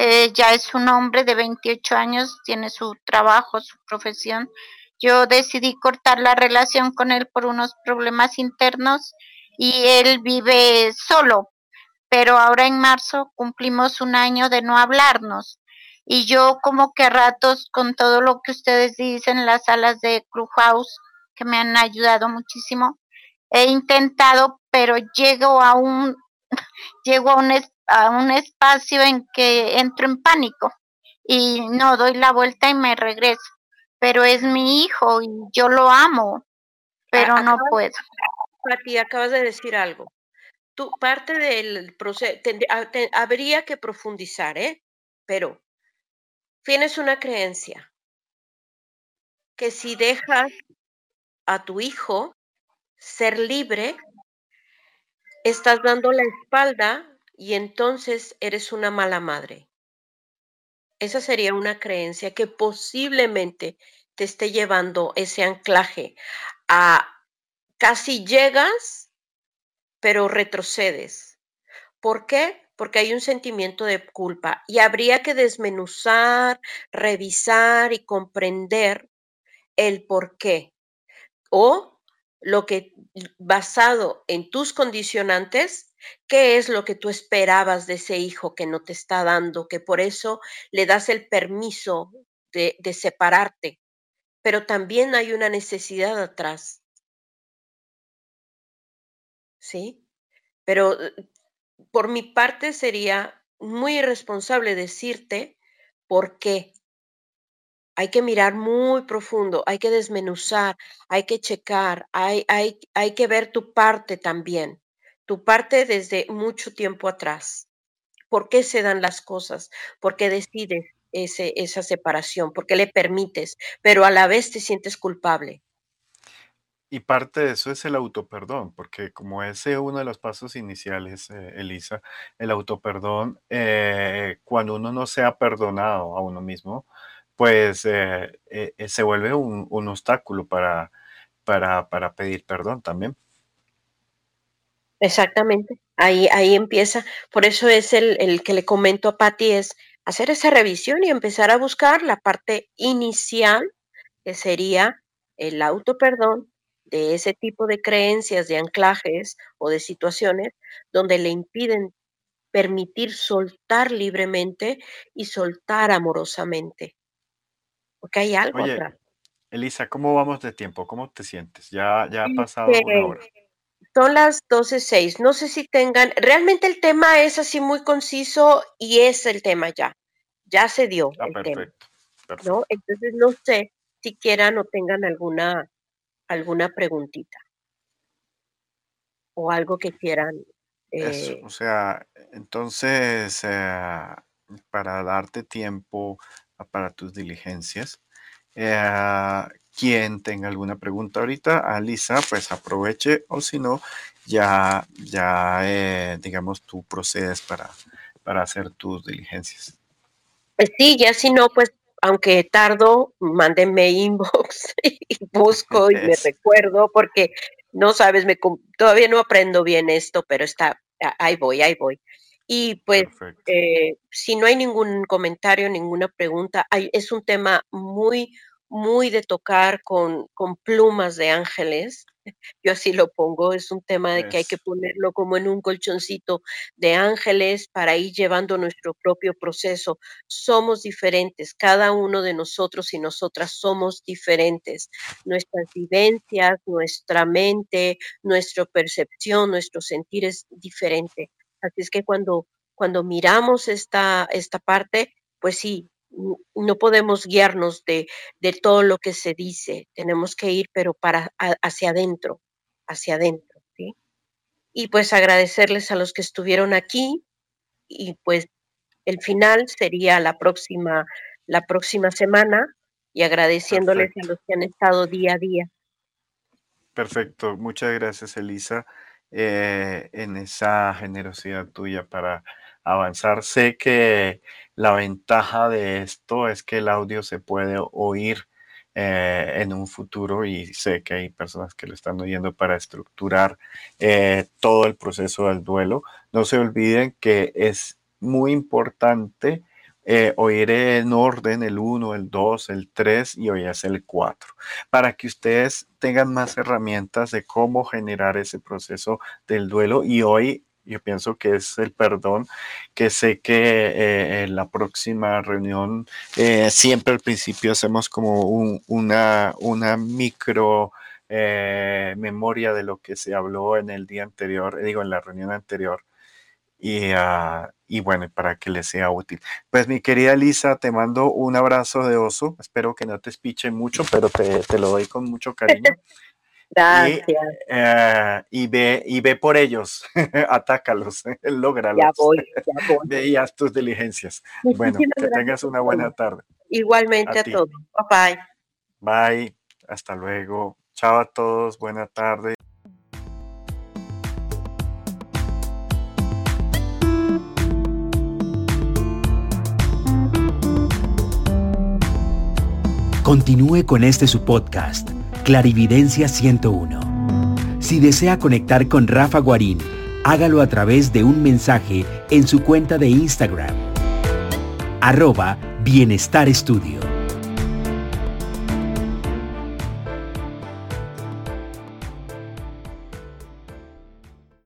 eh, ya es un hombre de 28 años, tiene su trabajo, su profesión. Yo decidí cortar la relación con él por unos problemas internos y él vive solo, pero ahora en marzo cumplimos un año de no hablarnos. Y yo como que ratos con todo lo que ustedes dicen en las salas de Clubhouse, que me han ayudado muchísimo, he intentado, pero llego a un, *laughs* llego a un, a un espacio en que entro en pánico y no doy la vuelta y me regreso. Pero es mi hijo y yo lo amo, pero no puedo. Pati, acabas de decir algo. Tú, parte del proceso, habría que profundizar, ¿eh? Pero tienes una creencia que si dejas a tu hijo ser libre, estás dando la espalda y entonces eres una mala madre. Esa sería una creencia que posiblemente te esté llevando ese anclaje a casi llegas, pero retrocedes. ¿Por qué? Porque hay un sentimiento de culpa y habría que desmenuzar, revisar y comprender el por qué. O lo que basado en tus condicionantes ¿Qué es lo que tú esperabas de ese hijo que no te está dando? Que por eso le das el permiso de, separarte. Pero también hay una necesidad atrás. ¿Sí? Pero eh, por mi parte sería muy irresponsable decirte por qué. Hay que mirar muy profundo, hay que desmenuzar, hay que checar, hay, hay, hay que ver tu parte también tu parte desde mucho tiempo atrás. ¿Por qué se dan las cosas? ¿Por qué decides ese, esa separación? ¿Por qué le permites? Pero a la vez te sientes culpable. Y parte de eso es el autoperdón, porque como ese es uno de los pasos iniciales, eh, Elisa, el autoperdón, eh, cuando uno no se ha perdonado a uno mismo, pues eh, se vuelve un, un obstáculo para, para, para pedir perdón también. Exactamente, ahí, ahí empieza. Por eso es el, el que le comento a Patti, es hacer esa revisión y empezar a buscar la parte inicial, que sería el auto perdón de ese tipo de creencias, de anclajes o de situaciones donde le impiden permitir soltar libremente y soltar amorosamente. Porque hay algo atrás. Elisa, ¿cómo vamos de tiempo? ¿Cómo te sientes? Ya, ya ha pasado una hora. Son las 12.06. No sé si tengan, realmente el tema es así muy conciso y es el tema ya. Ya se dio ah, el tema. ¿no? Entonces no sé si quieran o tengan alguna, alguna preguntita o algo que quieran. Eh, o sea, entonces, eh, para darte tiempo para tus diligencias, eh, quien tenga alguna pregunta ahorita, Alisa, pues aproveche o si no, ya, ya eh, digamos, tú procedes para, para hacer tus diligencias. Pues sí, ya si no, pues aunque tardo, mándenme *laughs* inbox y busco y me *laughs* recuerdo, porque no sabes, me, todavía no aprendo bien esto, pero está, ahí voy, ahí voy. Y pues, eh, si no hay ningún comentario, ninguna pregunta, es un tema muy, muy de tocar con, con plumas de ángeles. *laughs* Yo así lo pongo, es un tema de que hay que ponerlo como en un colchoncito de ángeles para ir llevando nuestro propio proceso. Somos diferentes, cada uno de nosotros y nosotras somos diferentes. Nuestras vivencias, nuestra mente, nuestra percepción, nuestro sentir es diferente. Así es que cuando, cuando miramos esta, esta parte, pues sí, no podemos guiarnos de, todo lo que se dice, tenemos que ir, pero para hacia adentro, hacia adentro, ¿sí? Y pues agradecerles a los que estuvieron aquí y pues el final sería la próxima, la próxima semana y agradeciéndoles a los que han estado día a día. Perfecto, muchas gracias Elisa eh, en esa generosidad tuya para avanzar. Sé que la ventaja de esto es que el audio se puede oír eh, en un futuro y sé que hay personas que lo están oyendo para estructurar eh, todo el proceso del duelo. No se olviden que es muy importante eh, oír en orden el 1, el 2, el 3 y hoy es el 4, para que ustedes tengan más herramientas de cómo generar ese proceso del duelo y hoy yo pienso que es el perdón, que sé que eh, en la próxima reunión eh, siempre al principio hacemos como una, una micro eh, memoria de lo que se habló en el día anterior, digo, en la reunión anterior. Y, uh, y, bueno, para que les sea útil. Pues mi querida Lisa, te mando un abrazo de oso. Espero que no te espiche mucho, pero te, te lo doy con mucho cariño. *laughs* Gracias. Eh, y, ve, y ve por ellos, *laughs* atácalos, *laughs* lógralos. Ya voy, *laughs* ya voy. Ve y haz tus diligencias. Bueno, que tengas una buena tarde. Igualmente a, todos. Bye bye. Bye. Hasta luego. Chao a todos. Buena tarde. Continúe con este su podcast Clarividencia 101. Si desea conectar con Rafa Guarín, hágalo a través de un mensaje en su cuenta de Instagram. Arroba Bienestar Estudio.